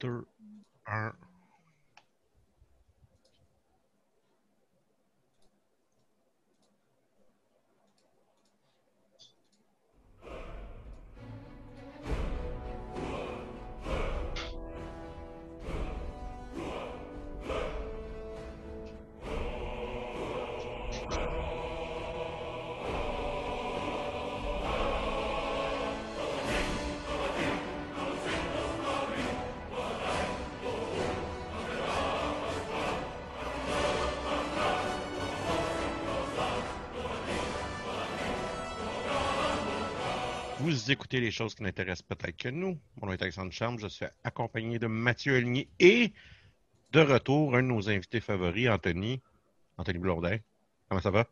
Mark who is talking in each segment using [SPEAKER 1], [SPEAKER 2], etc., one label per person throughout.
[SPEAKER 1] 2, 1. Vous écoutez les choses qui n'intéressent peut-être que nous. Mon nom est Alexandre Charme. Je suis accompagné de Mathieu Elnier et de retour, un de nos invités favoris, Anthony. Anthony Blondin. Comment ça va?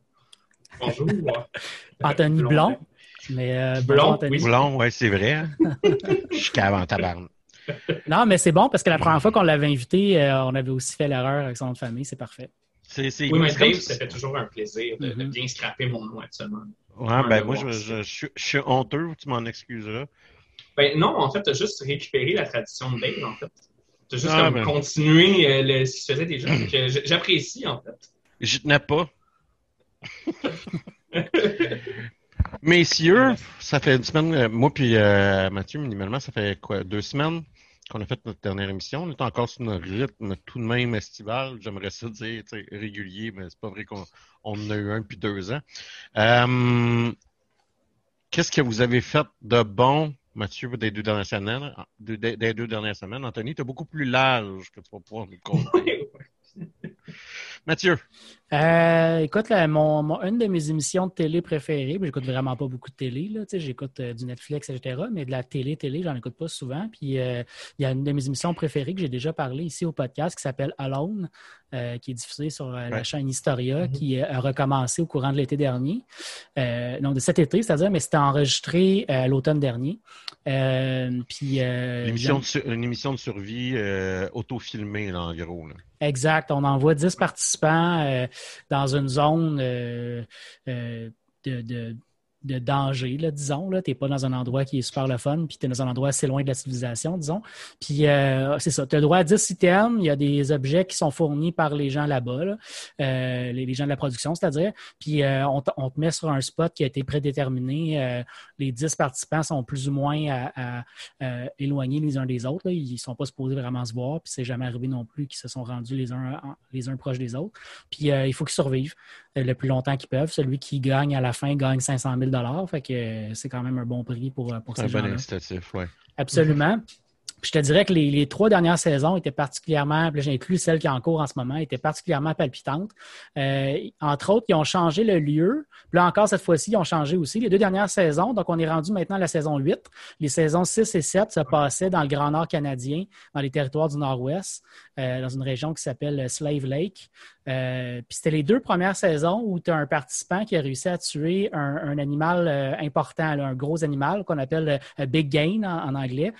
[SPEAKER 2] Bonjour.
[SPEAKER 3] Anthony Blond. Mais euh,
[SPEAKER 2] Blond,
[SPEAKER 3] bonjour, Anthony.
[SPEAKER 2] oui.
[SPEAKER 1] Blond, ouais, c'est vrai. hein? Je suis cave en tabarne.
[SPEAKER 3] Non, mais c'est bon parce que la première fois qu'on l'avait invité, euh, on avait aussi fait l'erreur avec son nom de famille. C'est parfait.
[SPEAKER 1] C'est, c'est,
[SPEAKER 2] Oui, mais Dave, ça fait toujours un plaisir de, de
[SPEAKER 3] Mhm.
[SPEAKER 2] bien scraper mon nom actuellement.
[SPEAKER 1] Ouais, ben moi, je, je, je suis- je suis honteux, tu m'en excuseras?
[SPEAKER 2] Ben non, en fait, tu as juste récupéré la tradition de Dave, en fait. Tu as juste
[SPEAKER 1] Ah,
[SPEAKER 2] comme
[SPEAKER 1] ben.
[SPEAKER 2] continué euh, le, ce qu'il faisait déjà. J'apprécie, en fait.
[SPEAKER 1] J'y tenais pas. Messieurs, ça fait une semaine, euh, moi puis euh, Mathieu, minimalement, ça fait quoi, deux semaines? Qu'on a fait notre dernière émission. On est encore sur notre rythme tout de même estival. J'aimerais ça dire régulier, mais c'est pas vrai qu'on on en a eu un depuis deux ans. Euh, Qu'est-ce que vous avez fait de bon, Mathieu, des deux dernières semaines? Des, deux dernières semaines. Anthony, tu es beaucoup plus large que tu vas pouvoir nous le conter. Mathieu.
[SPEAKER 3] Euh, écoute, là, mon, mon- une de mes émissions de télé préférées, puis j'écoute vraiment pas beaucoup de télé, j'écoute euh, du Netflix, etc., mais de la télé, télé, j'en écoute pas souvent. Puis euh, il y a une de mes émissions préférées que j'ai déjà parlé ici au podcast qui s'appelle Alone, qui est diffusée sur la chaîne Historia,
[SPEAKER 2] Mhm.
[SPEAKER 3] qui a recommencé au courant de l'été dernier. Non, de cet été, c'est-à-dire, mais c'était enregistré l'automne dernier. Puis
[SPEAKER 1] de une émission de survie auto-filmée, là, en gros. Là.
[SPEAKER 3] Exact. On envoie 10 participants euh, dans une zone euh, euh, de, de- de danger, là, disons. Tu n'es pas dans un endroit qui est super le fun, puis tu es dans un endroit assez loin de la civilisation, disons. Puis euh, c'est ça. Tu as le droit à 10 items. Il y a des objets qui sont fournis par les gens là-bas, là, euh, les, gens de la production, c'est-à-dire. Puis euh, on, te- met sur un spot qui a été prédéterminé. Euh, les 10 participants sont plus ou moins à, à, euh, éloignés les uns des autres. Là. Ils ne sont pas supposés vraiment se voir, puis c'est jamais arrivé non plus qu'ils se sont rendus les uns, les uns proches des autres. Puis euh, il faut qu'ils survivent le plus longtemps qu'ils peuvent. Celui qui gagne à la fin gagne 500 000 Fait que euh, c'est quand même un bon prix pour, euh, pour
[SPEAKER 1] C'est
[SPEAKER 3] ces
[SPEAKER 1] un bon incitatif, ouais.
[SPEAKER 3] Absolument. Je te dirais que les, trois dernières saisons étaient particulièrement, puis j'inclus celle qui est en cours en ce moment, étaient particulièrement palpitantes. Euh, entre autres, ils ont changé le lieu. Puis là encore, cette fois-ci, ils ont changé aussi. Les deux dernières saisons, donc on est rendu maintenant à la saison 8. Les saisons 6 et 7 se passaient dans le Grand Nord canadien, dans les territoires du Nord-Ouest, euh, dans une région qui s'appelle Slave Lake. Euh, puis c'était les deux premières saisons où tu as un participant qui a réussi à tuer un, un animal euh, important, là, un gros animal qu'on appelle euh, Big Game en, en anglais.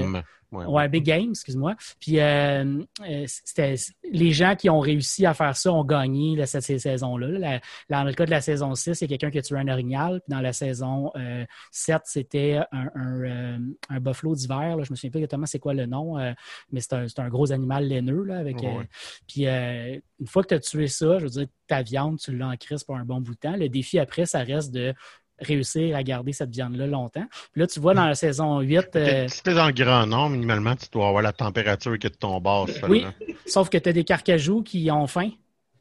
[SPEAKER 3] Euh,
[SPEAKER 1] Game. Ouais,
[SPEAKER 3] Ouais, Big Game, excuse-moi. Puis euh, euh, c'était les gens qui ont réussi à faire ça ont gagné là, cette, ces saisons-là. Dans le cas de la saison 6, il y a quelqu'un qui a tué un orignal. Puis dans la saison euh, 7, c'était un, un, euh, un buffalo d'hiver. Je me souviens pas exactement c'est quoi le nom, euh, mais c'est un, un gros animal laineux. Là, avec,
[SPEAKER 1] Ouais,
[SPEAKER 3] euh, puis euh, une fois que tu as tué ça, je veux dire, ta viande, tu l'as en crise pour un bon bout de temps. Le défi après, ça reste de réussir à garder cette viande-là longtemps. Puis là, tu vois dans la saison 8... euh,
[SPEAKER 1] Si t'es dans le Grand Nord, minimalement, tu dois avoir la température qui est de ton bord
[SPEAKER 3] Oui. Sauf que tu as des carcajous qui ont faim.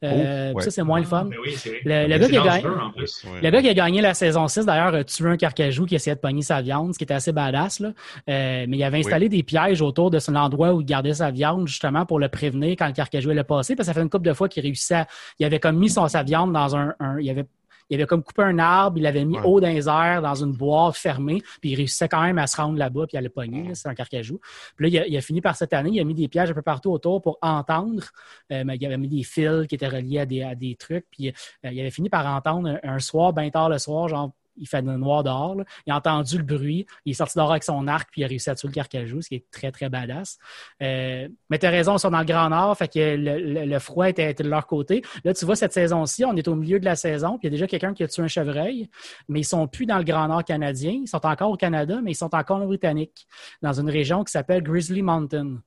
[SPEAKER 3] Euh,
[SPEAKER 1] Oh, ouais.
[SPEAKER 3] Ça, c'est moins le fun.
[SPEAKER 2] Ben oui, c'est vrai.
[SPEAKER 3] Le- gars qui a gagné-
[SPEAKER 2] en plus.
[SPEAKER 1] Ouais.
[SPEAKER 3] Le gars qui a gagné la saison 6, d'ailleurs, a tué un carcajou qui essayait de pogner sa viande, ce qui était assez badass. Là. Euh, mais il avait installé des pièges autour de son endroit où il gardait sa viande, justement, pour le prévenir quand le carcajou allait passer. Parce que ça fait une couple de fois qu'il réussissait à... Il avait comme mis son, sa viande dans un... un- il avait il avait comme coupé un arbre, il l'avait mis
[SPEAKER 1] Ouais.
[SPEAKER 3] haut dans les airs, dans une boîte fermée, puis il réussissait quand même à se rendre là-bas, puis à le pogner. C'est un carcajou. Puis là, il a, il a fini par cette année, il a mis des pièges un peu partout autour pour entendre. Euh, mais il avait mis des fils qui étaient reliés à des, à des trucs. Puis euh, il avait fini par entendre un, un soir, bien tard le soir, genre il fait noir dehors. Il a entendu le bruit, il est sorti dehors avec son arc, puis il a réussi à tuer le carcajou, ce qui est très, très badass. Euh, mais tu as raison, ils sont dans le Grand Nord, fait que le, froid était, de leur côté. Là, tu vois, cette saison-ci, on est au milieu de la saison, puis il y a déjà quelqu'un qui a tué un chevreuil, mais ils sont plus dans le Grand Nord canadien, ils sont encore au Canada, mais ils sont encore en Britannique, dans une région qui s'appelle Grizzly Mountain.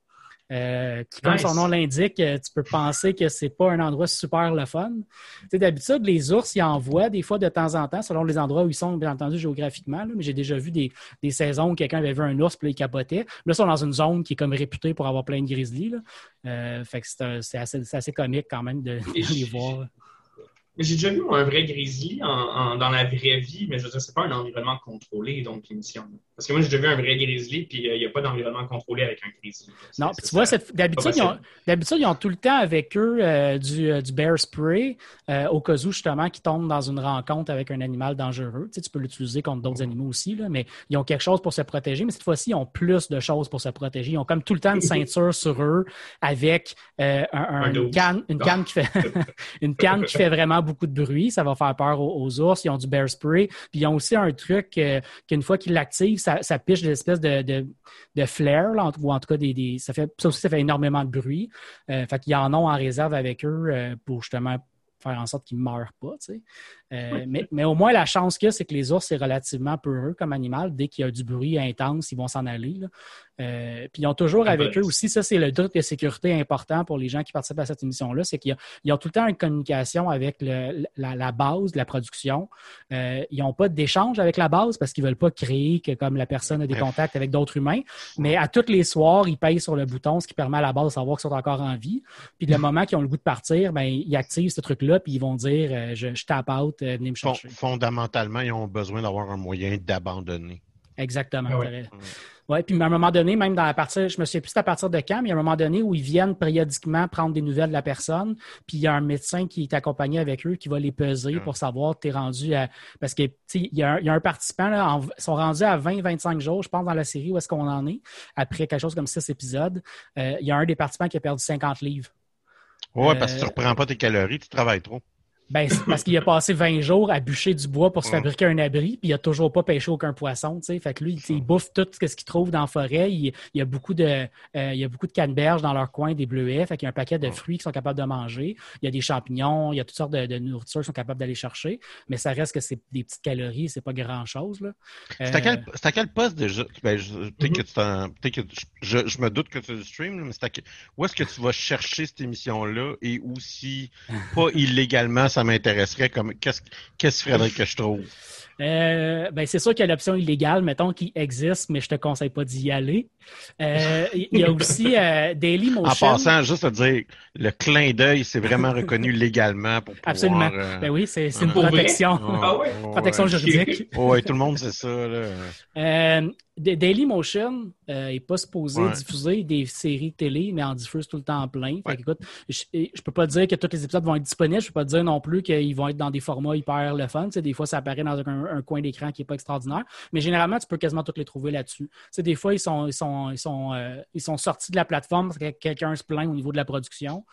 [SPEAKER 3] Euh, comme son nom l'indique, euh, tu peux penser que c'est pas un endroit super le fun. D'habitude, les ours, ils envoient des fois de temps en temps, selon les endroits où ils sont, bien entendu, géographiquement. mais j'ai déjà vu des, saisons où quelqu'un avait vu un ours puis il capotait. Là, ils sont dans une zone qui est comme réputée pour avoir plein de grizzlies. Euh, fait que c'est assez, comique quand même de, de les voir.
[SPEAKER 2] J'ai déjà vu un vrai grizzly dans la vraie vie, mais je veux dire, c'est pas un environnement contrôlé, donc l'émission. Parce que moi, j'ai déjà vu un vrai grizzly, puis euh, il n'y a pas d'environnement contrôlé avec un grizzly.
[SPEAKER 3] Non, puis tu vois, d'habitude, ils, ont tout le temps avec eux euh, du, euh, du, bear spray, au cas où, justement, qu'ils tombent dans une rencontre avec un animal dangereux. Tu, sais, tu peux l'utiliser contre d'autres animaux aussi, là, mais ils ont quelque chose pour se protéger. Mais cette fois-ci, ils ont plus de choses pour se protéger. Ils ont comme tout le temps une ceinture sur eux avec une, canne, une, canne qui fait une canne qui fait vraiment beaucoup de bruit, ça va faire peur aux, ours. Ils ont du bear spray. Puis ils ont aussi un truc euh, qu'une fois qu'ils l'activent, ça, piche des espèces de, de, de flares, ou en tout cas, des, ça, fait, ça aussi, ça fait énormément de bruit. Euh, fait qu'ils en ont en réserve avec eux euh, pour justement faire en sorte qu'ils ne meurent pas. Euh, mais, au moins, la chance qu'il y a, c'est que les ours, c'est relativement peureux comme animal. Dès qu'il y a du bruit intense, ils vont s'en aller. Euh, puis ils ont toujours avec eux aussi, ça, c'est le doute de sécurité important pour les gens qui participent à cette émission-là, c'est qu'ils ont, tout le temps une communication avec la, base de la production. Euh, ils n'ont pas d'échange avec la base parce qu'ils ne veulent pas créer que comme la personne a des contacts avec d'autres humains. Mais à tous les soirs, ils payent sur le bouton, ce qui permet à la base de savoir qu'ils sont encore en vie. Puis le moment qu'ils ont le goût de partir, ben, ils activent ce truc-là, puis ils vont dire je, je tape out euh, me chercher.
[SPEAKER 1] Fondamentalement, ils ont besoin d'avoir un moyen d'abandonner.
[SPEAKER 3] Exactement. Ah oui. puis à un moment donné, même dans la partie, je me souviens plus à partir de quand, mais il y a un moment donné où ils viennent périodiquement prendre des nouvelles de la personne, puis il y a un médecin qui est accompagné avec eux qui va les peser pour savoir tu es rendu à. Parce que il y, a un, participant, là, ils sont rendus à 20-25 jours, je pense, dans la série où est-ce qu'on en est, après quelque chose comme six épisodes. Euh, il y a un des participants qui a perdu 50 livres.
[SPEAKER 1] Oui, parce que tu ne euh, reprends pas tes calories, tu travailles trop.
[SPEAKER 3] Ben, parce qu'il a passé 20 jours à bûcher du bois pour se fabriquer un abri, puis il a toujours pas pêché aucun poisson, tu sais. Fait que lui, il, bouffe tout ce qu'il trouve dans la forêt. Il, y a beaucoup de, euh, il y a beaucoup de canneberges dans leur coin, des bleuets. Fait qu'il y a un paquet de fruits qu'ils sont capables de manger. Il y a des champignons, il y a toutes sortes de, de nourriture qu'ils sont capables d'aller chercher. Mais ça reste que c'est des petites calories, c'est pas grand chose, là.
[SPEAKER 1] C'est à, quel, à quel poste déjà? Ben, je, que que je, je, me doute que tu stream, mais c'est à, où est-ce que tu vas chercher cette émission-là et aussi, pas illégalement, ça m'intéresserait comme qu'est-ce qu'est-ce que je trouve?
[SPEAKER 3] Euh, ben c'est sûr qu'il y a l'option illégale, mettons, qui existe, mais je te conseille pas d'y aller. Euh, il y a aussi euh, Dailymotion.
[SPEAKER 1] En passant, juste à dire, le clin d'œil, c'est vraiment reconnu légalement pour pouvoir...
[SPEAKER 3] Absolument. Ben oui, c'est une protection.
[SPEAKER 2] Ah
[SPEAKER 3] protection juridique.
[SPEAKER 1] oui, tout le monde sait ça. Là.
[SPEAKER 3] Dailymotion n'est pas supposé diffuser des séries télé, mais en diffuse tout le temps en plein. Fait écoute, je, ne peux pas dire que tous les épisodes vont être disponibles. Je peux pas dire non plus qu'ils vont être dans des formats hyper le fun. des fois, ça apparaît dans un, un coin d'écran qui n'est pas extraordinaire. Mais généralement, tu peux quasiment toutes les trouver là-dessus. des fois, ils sont, ils, sont, ils, sont, euh, ils sont sortis de la plateforme parce que quelqu'un se plaint au niveau de la production.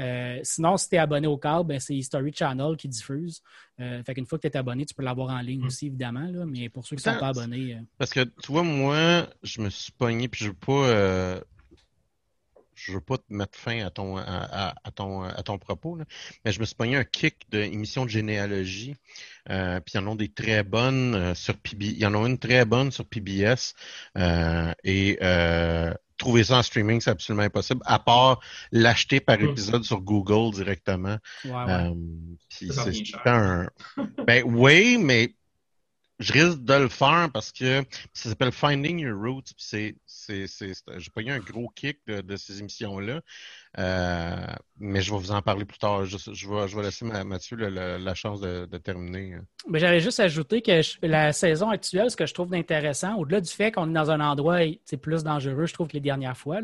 [SPEAKER 3] Euh, sinon, si tu es abonné au câble, ben, c'est History Channel qui diffuse. Euh, fait qu'une fois que tu es abonné, tu peux l'avoir en ligne mm. aussi, évidemment. Là, mais pour ceux qui ne sont pas abonnés.
[SPEAKER 1] Parce que tu vois, moi, je me suis pogné, puis je veux pas je veux pas te mettre fin à ton à, ton à ton propos, mais je me suis pogné un kick d'émission de généalogie. Euh, puis il y en a des très bonnes euh, sur PBS. Il y en a une très bonne sur PBS. Euh, et trouver ça en streaming, c'est absolument impossible, à part l'acheter par hmm. épisode sur Google directement.
[SPEAKER 3] Ouais,
[SPEAKER 1] c'est un. Ben oui, mais je risque de le faire parce que ça s'appelle Finding Your Roots. C'est, c'est, c'est, j'ai pas eu un gros kick de ces émissions-là. Euh, mais je vais vous en parler plus tard. Je, vais, laisser Mathieu la chance de, terminer.
[SPEAKER 3] Mais j'allais juste ajouter que la saison actuelle, ce que je trouve d'intéressant, au-delà du fait qu'on est dans un endroit c'est plus dangereux, je trouve que les dernières fois,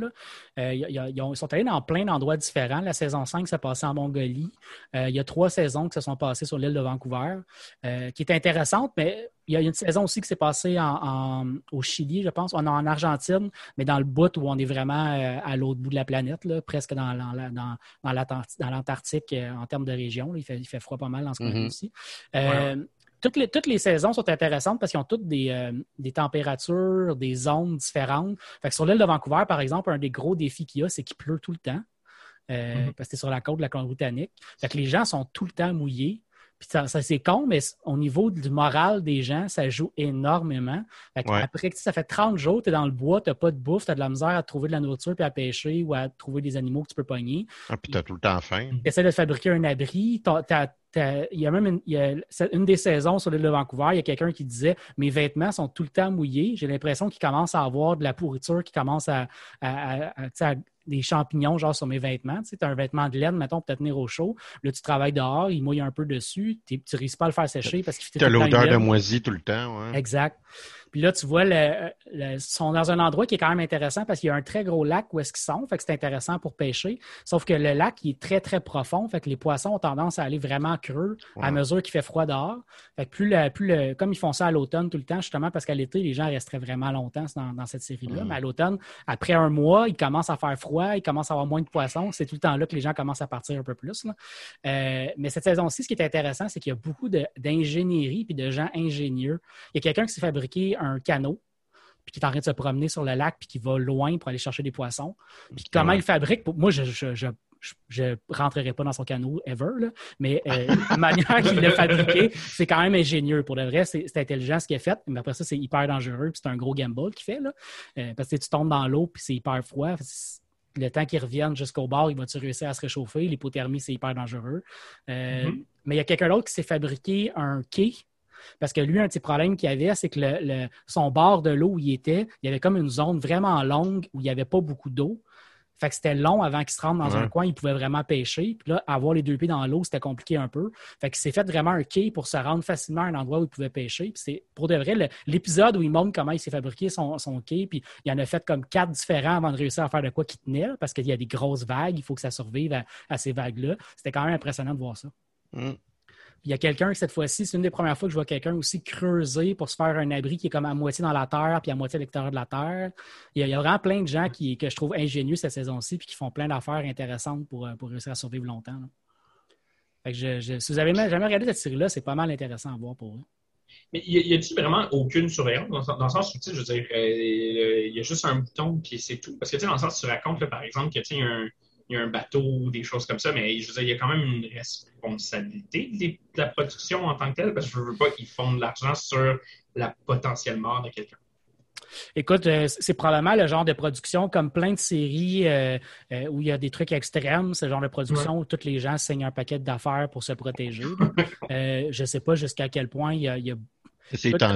[SPEAKER 3] euh, ils sont allés dans plein d'endroits différents. La saison 5 s'est passée en Mongolie. Euh, il y a trois saisons qui se sont passées sur l'île de Vancouver, qui est intéressante, mais il y a une saison aussi qui s'est passée en, au Chili, je pense. On en Argentine, mais dans le bout où on est vraiment à l'autre bout de la planète, presque dans dans, dans, l'Antarctique euh, en termes de région. Il fait, il fait froid pas mal dans ce coin-là mm-hmm. aussi. Euh, toutes les, toutes les saisons sont intéressantes parce qu'ils ont toutes des, euh, des températures, des zones différentes. Fait que sur l'île de Vancouver, par exemple, un des gros défis qu'il y a, c'est qu'il pleut tout le temps. Euh,
[SPEAKER 2] Mhm.
[SPEAKER 3] Parce que c'est sur la côte de la Colombie-Britannique. Fait que les gens sont tout le temps mouillés. Puis ça, ça, c'est con, mais au niveau du moral des gens, ça joue énormément. Fait que
[SPEAKER 1] Ouais.
[SPEAKER 3] Après ça fait 30 jours, tu es dans le bois, tu n'as pas de bouffe, tu as de la misère à trouver de la nourriture puis à pêcher ou à trouver des animaux que tu peux pogner.
[SPEAKER 1] Ah, puis t'as tout le temps faim.
[SPEAKER 3] Tu essaies de fabriquer un abri. Il y a même une, y a- une des saisons sur l'île de Vancouver, il y a quelqu'un qui disait Mes vêtements sont tout le temps mouillés. J'ai l'impression qu'il commence à avoir de la pourriture, qui commence à, à- à- à- tu sais, à- des champignons genre sur mes vêtements. Tu as un vêtement de laine, mettons, pour te tenir au chaud. Là, tu travailles dehors, il mouille un peu dessus. Tu ne réussis pas à le faire sécher parce qu'il fait
[SPEAKER 1] T'as
[SPEAKER 3] tout le temps
[SPEAKER 1] l'odeur de moisi tout le temps, ouais.
[SPEAKER 3] Exact. Puis là, tu vois, le, sont dans un endroit qui est quand même intéressant parce qu'il y a un très gros lac où est-ce qu'ils sont. Fait que c'est intéressant pour pêcher. Sauf que le lac, il est très, très profond. Fait que les poissons ont tendance à aller vraiment creux à mesure qu'il fait froid dehors. Fait que plus le, plus le, comme ils font ça à l'automne tout le temps, justement, parce qu'à l'été, les gens resteraient vraiment longtemps dans, dans cette série-là.
[SPEAKER 1] Mm.
[SPEAKER 3] Mais à l'automne, après un mois, il commence à faire froid, il commence à avoir moins de poissons. C'est tout le temps là que les gens commencent à partir un peu plus. là. Euh, mais cette saison-ci, ce qui est intéressant, c'est qu'il y a beaucoup d'ingénierie puis de gens ingénieux. Il y a quelqu'un qui s'est fabriqué un canot puis qui est en train de se promener sur le lac puis qui va loin pour aller chercher des poissons. Puis comment
[SPEAKER 1] Ouais.
[SPEAKER 3] il fabrique, pour- moi, je je, je, je- je rentrerai pas dans son canot ever, là, mais euh, la manière qu'il l'a fabriqué, c'est quand même ingénieux. Pour de vrai, c'est intelligent ce qu'il a fait, mais après ça, c'est hyper dangereux puis c'est un gros gamble qu'il fait. Là, Euh, parce que tu tombes dans l'eau puis c'est hyper froid. Le temps qu'il revienne jusqu'au bord, il va-tu réussir à se réchauffer? L'hypothermie, c'est hyper dangereux. Euh,
[SPEAKER 2] Mhm.
[SPEAKER 3] Mais il y a quelqu'un d'autre qui s'est fabriqué un quai parce que lui, un de ses problèmes qu'il avait, c'est que le- le- son bord de l'eau où il était, il y avait comme une zone vraiment longue où il n'y avait pas beaucoup d'eau. Fait que c'était long avant qu'il se rende dans
[SPEAKER 1] Ouais.
[SPEAKER 3] un coin, il pouvait vraiment pêcher. Puis là, avoir les deux pieds dans l'eau, c'était compliqué un peu. Fait qu'il s'est fait vraiment un quai pour se rendre facilement à un endroit où il pouvait pêcher. Puis c'est pour de vrai l'épisode où il montre comment il s'est fabriqué son, son quai. Puis il en a fait comme quatre différents avant de réussir à faire de quoi qui tenait, là, parce qu'il y a des grosses vagues, il faut que ça survive à, à ces vagues-là. C'était quand même impressionnant de voir ça.
[SPEAKER 1] Mm.
[SPEAKER 3] Il y a quelqu'un, cette fois-ci, c'est une des premières fois que je vois quelqu'un aussi creuser pour se faire un abri qui est comme à moitié dans la terre, puis à moitié à l'extérieur de la terre. Il y a, vraiment plein de gens qui, que je trouve ingénieux cette saison-ci, puis qui font plein d'affaires intéressantes pour, euh, pour réussir à survivre longtemps. Fait que je- je- si vous avez jamais regardé cette série-là, c'est pas mal intéressant à voir pour eux.
[SPEAKER 2] Mais y a-t-il vraiment aucune surveillance? Dans, le- sens où, tu sais, je veux dire, euh, il y a juste un bouton puis c'est tout? Parce que, tu sais, dans le sens où tu racontes, par exemple, que, tu sais, un- il y a un bateau ou des choses comme ça, mais je veux dire, il y a quand même une responsabilité de la production en tant que telle, parce que je veux pas qu'ils font de l'argent sur la potentielle mort de quelqu'un.
[SPEAKER 3] Écoute, euh, c'est probablement le genre de production comme plein de séries euh, euh, où il y a des trucs extrêmes, ce genre de production où tous les gens signent un paquet d'affaires pour se protéger. Euh, je ne sais pas jusqu'à quel point il y a, il y a-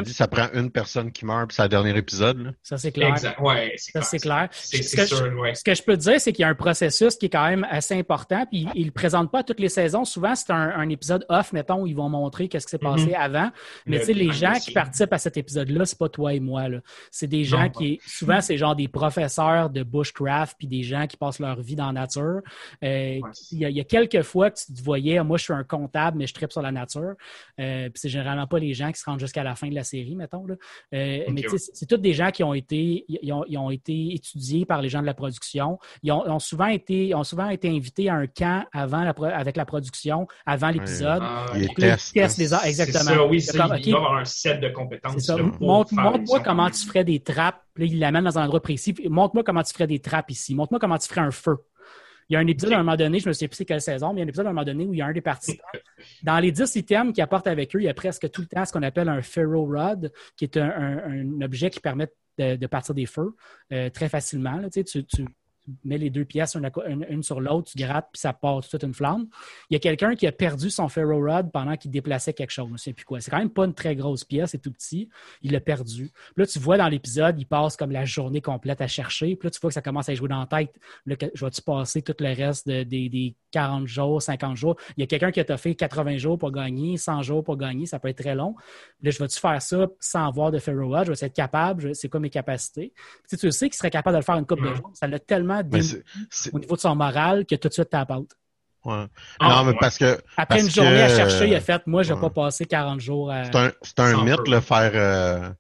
[SPEAKER 1] Dit, ça prend une personne qui meurt, puis c'est le dernier épisode. Là.
[SPEAKER 3] ça c'est clair.
[SPEAKER 2] Exact. Ouais, c'est
[SPEAKER 3] Ça
[SPEAKER 2] clair.
[SPEAKER 3] c'est clair.
[SPEAKER 2] C'est
[SPEAKER 3] Ce
[SPEAKER 2] c'est
[SPEAKER 3] que
[SPEAKER 2] sûr, ouais.
[SPEAKER 3] Ce que je peux te dire, c'est qu'il y a un processus qui est quand même assez important, puis il ne le présente pas toutes les saisons. Souvent, c'est un, un épisode off, mettons, où ils vont montrer qu'est-ce qui s'est passé
[SPEAKER 2] Mhm.
[SPEAKER 3] avant. Mais
[SPEAKER 2] Le
[SPEAKER 3] tu sais, les gens qui participent à cet épisode-là, c'est pas toi et moi. là. C'est des gens
[SPEAKER 2] Non,
[SPEAKER 3] qui, souvent, c'est genre des professeurs de bushcraft, puis des gens qui passent leur vie dans la nature. Euh,
[SPEAKER 2] Ouais.
[SPEAKER 3] il, y a, il y a quelques fois que tu te voyais, moi, je suis un comptable, mais je tripe sur la nature. Euh, puis c'est généralement pas les gens qui se rendent jusqu'à la fin de la série, mettons. Là. Euh, mais tu sais, c'est- tous des gens qui ont été, ils ont, ils ont été étudiés par les gens de la production. Ils ont, souvent été, ont souvent été invités à un camp avant la, avec la production, avant l'épisode.
[SPEAKER 2] Ah,
[SPEAKER 1] test, hein.
[SPEAKER 3] Exactement.
[SPEAKER 2] ça, oui,
[SPEAKER 3] C'est
[SPEAKER 2] ça,
[SPEAKER 3] comme,
[SPEAKER 2] il
[SPEAKER 3] OK,
[SPEAKER 2] doit avoir un set de compétences.
[SPEAKER 3] Montre-moi comment tu ferais des trappes. Puis Là, il l'amène dans un endroit précis. Montre-moi comment tu ferais des trappes ici. Montre-moi comment tu ferais un feu. Il y a un épisode à un moment donné, je me souviens plus quelle saison, mais il y a un épisode à un moment donné où il y a un des participants. Dans les 10 items qu'ils apportent avec eux, il y a presque tout le temps ce qu'on appelle un ferro rod, qui est un, objet qui permet de, partir des feux euh, très facilement. là. Tu mets les deux pièces une, sur l'autre, tu grattes, puis ça part toute une flamme. Il y a quelqu'un qui a perdu son ferro rod pendant qu'il déplaçait quelque chose. Je ne sais plus quoi. C'est quand même pas une très grosse pièce, c'est tout petit. Il l'a perdu. Puis là, tu vois dans l'épisode, il passe comme la journée complète à chercher. Puis là, tu vois que ça commence à jouer dans la tête. Là, je vais-tu passer tout le reste de- des, des 40 jours, 50 jours? Il y a quelqu'un qui a fait 80 jours pour gagner, 100 jours pour gagner. Ça peut être très long. Là, je vais-tu faire ça sans avoir de ferro rod? Je vais être capable? C'est quoi mes capacités? Puis, tu sais, tu sais qu'il serait capable de le faire une couple de
[SPEAKER 2] Ouais.
[SPEAKER 3] jours. Ça l'a tellement Au niveau de son moral que tout de suite, t'as
[SPEAKER 1] ouais.
[SPEAKER 2] Ah,
[SPEAKER 1] non, mais
[SPEAKER 2] ouais.
[SPEAKER 1] parce que
[SPEAKER 3] Après
[SPEAKER 1] Parce
[SPEAKER 3] une journée à chercher, il a fait Moi, je
[SPEAKER 1] ouais.
[SPEAKER 3] pas passer 40 jours à.
[SPEAKER 1] c'est un, un mythe, le faire. euh,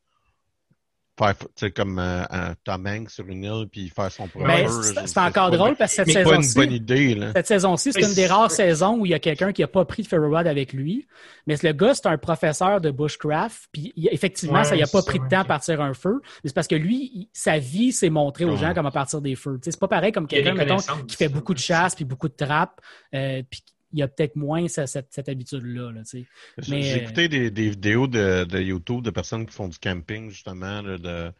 [SPEAKER 1] faire, tu sais, comme euh, un Tom Hanks sur une île, puis faire son propre
[SPEAKER 3] Mais
[SPEAKER 1] feu,
[SPEAKER 3] c'est c'est encore
[SPEAKER 1] pas-
[SPEAKER 3] drôle parce que cette
[SPEAKER 1] C'est pas une
[SPEAKER 3] saison-ci,
[SPEAKER 1] bonne idée, là.
[SPEAKER 3] Cette saison-ci, c'est une des
[SPEAKER 2] c'est-
[SPEAKER 3] rares saisons où il y a quelqu'un qui n'a pas pris de ferry rod avec lui. Mais le gars, c'est un professeur de bushcraft. Puis effectivement,
[SPEAKER 2] Ouais,
[SPEAKER 3] ça, il n'a pas
[SPEAKER 2] c'est
[SPEAKER 3] pris de temps à partir un feu. Mais c'est parce que lui, il- sa vie s'est montrée aux
[SPEAKER 1] Ouais.
[SPEAKER 3] gens comment partir des feux. Tu sais, C'est pas pareil comme quelqu'un, qui fait beaucoup de chasse puis beaucoup de trappes. euh, puis il y a peut-être moins ce- cette, cette habitude-là. là.
[SPEAKER 1] J'ai j'ai
[SPEAKER 3] euh,
[SPEAKER 1] écouté des, des vidéos de, de YouTube de personnes qui font du camping, justement, là, de,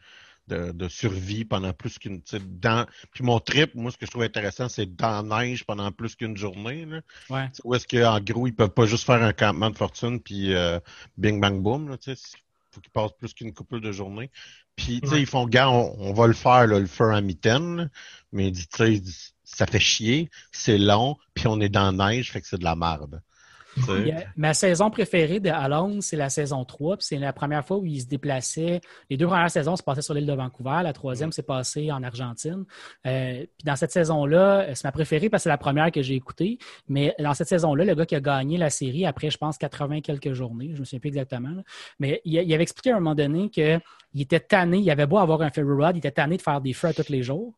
[SPEAKER 1] de, de survie pendant plus qu'une. Dans... Puis mon trip, moi, ce que je trouve intéressant, c'est dans la neige pendant plus qu'une journée. Là.
[SPEAKER 3] Ouais.
[SPEAKER 1] Où est-ce qu'en gros, ils peuvent pas juste faire un campement de fortune, puis euh, bing, bang, boom. Là, tu sais. faut qu'ils passent plus qu'une couple de journées. Puis, tu sais,
[SPEAKER 2] Ouais.
[SPEAKER 1] ils font, gars, on, on va le faire, là, le feu à mitaine. Mais, tu sais, ils disent, ça fait chier, c'est long, puis on est dans la neige, fait que c'est de la
[SPEAKER 3] a- Ma saison préférée de Alone, c'est la saison 3. Puis c'est la première fois où il se déplaçait. Les deux premières saisons se passaient sur l'île de Vancouver. La troisième s'est passée en Argentine. Euh, puis dans cette saison-là, euh, c'est ma préférée parce que c'est la première que j'ai écoutée. Mais dans cette saison-là, le gars qui a gagné la série après, je pense, 80 quelques journées, je me souviens plus exactement. là. Mais il, il avait expliqué à un moment donné qu'il était tanné, il avait beau avoir un ferry rod, il était tanné de faire des feux à tous les jours.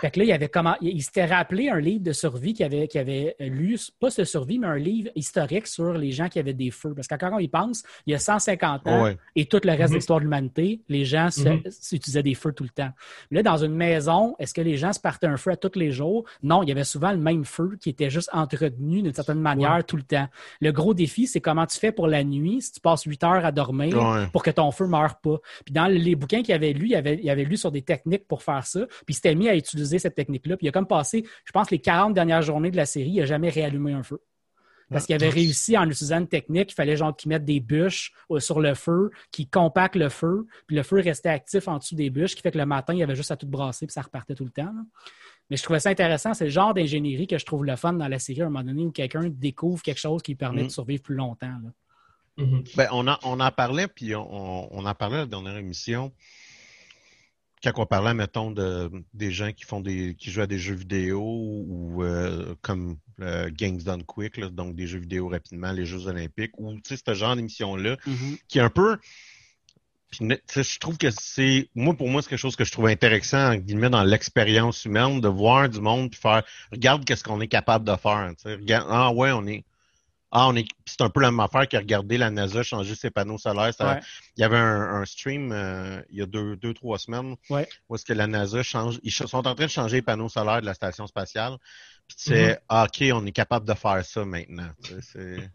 [SPEAKER 3] Fait que là, il avait comment, il, il s'était rappelé un livre de survie qu'il avait, qu'il avait lu, pas de survie, mais un livre historique sur les gens qui avaient des feux. Parce que quand on y pense, il y a 150 ans
[SPEAKER 1] Ouais.
[SPEAKER 3] et tout le reste de
[SPEAKER 2] Mhm.
[SPEAKER 3] l'histoire de l'humanité, les gens
[SPEAKER 2] Mhm.
[SPEAKER 3] s'utilisaient des feux tout le temps. Mais là, dans une maison, est-ce que les gens se partaient un feu à tous les jours? Non, il y avait souvent le même feu qui était juste entretenu d'une certaine manière
[SPEAKER 2] Ouais.
[SPEAKER 3] tout le temps. Le gros défi, c'est comment tu fais pour la nuit si tu passes 8 heures à dormir
[SPEAKER 1] Ouais.
[SPEAKER 3] pour que ton feu ne meure pas. Puis dans les bouquins qu'il avait lu, il avait, il avait lu sur des techniques pour faire ça. Puis il s'était mis à utiliser cette technique-là. Puis il a comme passé, je pense, les 40 dernières journées de la série, il n'a jamais réallumé un feu. Parce qu'il avait réussi en utilisant une technique, il fallait genre qu'il mette des bûches euh, sur le feu, qui compacte le feu, puis le feu restait actif en dessous des bûches, qui fait que le matin, il y avait juste à tout brasser, puis ça repartait tout le temps. là. Mais je trouvais ça intéressant. C'est le genre d'ingénierie que je trouve le fun dans la série à un moment donné où quelqu'un découvre quelque chose qui lui permet
[SPEAKER 1] Mm.
[SPEAKER 3] de survivre plus longtemps. là.
[SPEAKER 2] Mhm.
[SPEAKER 1] Ben, on, en, on en parlait, puis on, on en parlait à la dernière émission. Quand on parlait, mettons, de, des gens qui font des qui jouent à des jeux vidéo ou euh, comme euh, Games Done Quick, là, donc des jeux vidéo rapidement, les Jeux Olympiques, ou tu sais, ce genre d'émission-là, qui est un peu. Puis, je trouve que c'est. Moi, pour moi, c'est quelque chose que je trouve intéressant, en guillemets, dans l'expérience humaine, de voir du monde puis faire regarde qu'est-ce qu'on est capable de faire. tu sais. Regarde, ah ouais, on est. Ah, on est. C'est un peu la même affaire que regarder la NASA changer ses panneaux solaires. Ça-
[SPEAKER 3] Ouais.
[SPEAKER 1] Il y avait un, un stream euh, il y a deux, deux, trois semaines
[SPEAKER 3] Ouais.
[SPEAKER 1] où est-ce que la NASA change. Ils sont en train de changer les panneaux solaires de la station spatiale. Puis c'est ah, OK, on est capable de faire ça maintenant. tu sais, c'est-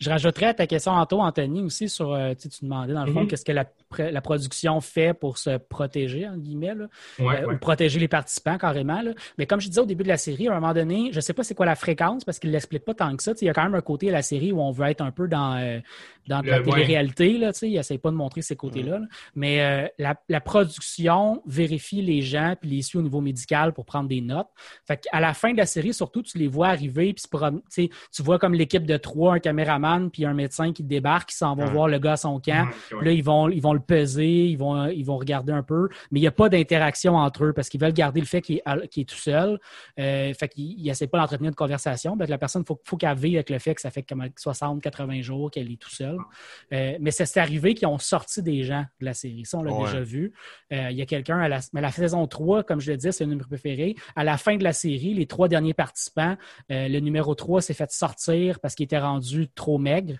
[SPEAKER 3] Je rajouterais à ta question, Anto, Anthony, aussi sur, euh, tu demandais dans le fond,
[SPEAKER 2] Mhm.
[SPEAKER 3] qu'est-ce que la, pr- la production fait pour se protéger, en guillemets, là,
[SPEAKER 2] Ouais,
[SPEAKER 3] euh,
[SPEAKER 2] ouais.
[SPEAKER 3] ou protéger les participants carrément. là. Mais comme je disais au début de la série, à un moment donné, je sais pas c'est quoi la fréquence parce qu'il l'explique pas tant que ça. Il y a quand même un côté à la série où on veut être un peu dans, euh, dans la
[SPEAKER 2] ouais.
[SPEAKER 3] télé-réalité. Là, tu sais, il essaie pas de montrer ces côtés-là. là. Mais euh, la, la production vérifie les gens puis les suit au niveau médical pour prendre des notes. Fait à la fin de la série, surtout, tu les vois arriver puis tu vois comme l'équipe de trois, un caméraman puis un médecin qui débarque, qui s'en vont
[SPEAKER 1] Ouais.
[SPEAKER 3] voir le gars à son camp.
[SPEAKER 2] Ouais.
[SPEAKER 3] Là, ils vont, ils vont le peser, ils vont, ils vont regarder un peu, mais il n'y a pas d'interaction entre eux parce qu'ils veulent garder le fait qu'il est, est tout seul. Euh, fait qu'ils n'essaient pas d'entretenir une conversation. Ben, la personne, il faut, faut qu'elle vive avec le fait que ça fait comme 60, 80 jours qu'elle est tout seule. Euh, mais c'est arrivé qu'ils ont sorti des gens de la série. Ça, on l'a
[SPEAKER 1] Ouais.
[SPEAKER 3] déjà vu. Euh, Il y a quelqu'un, à la, mais la saison 3, comme je le disais, c'est le numéro préféré. À la fin de la série, les trois derniers participants, euh, le numéro 3 s'est fait sortir parce qu'il était rendu trop maigre.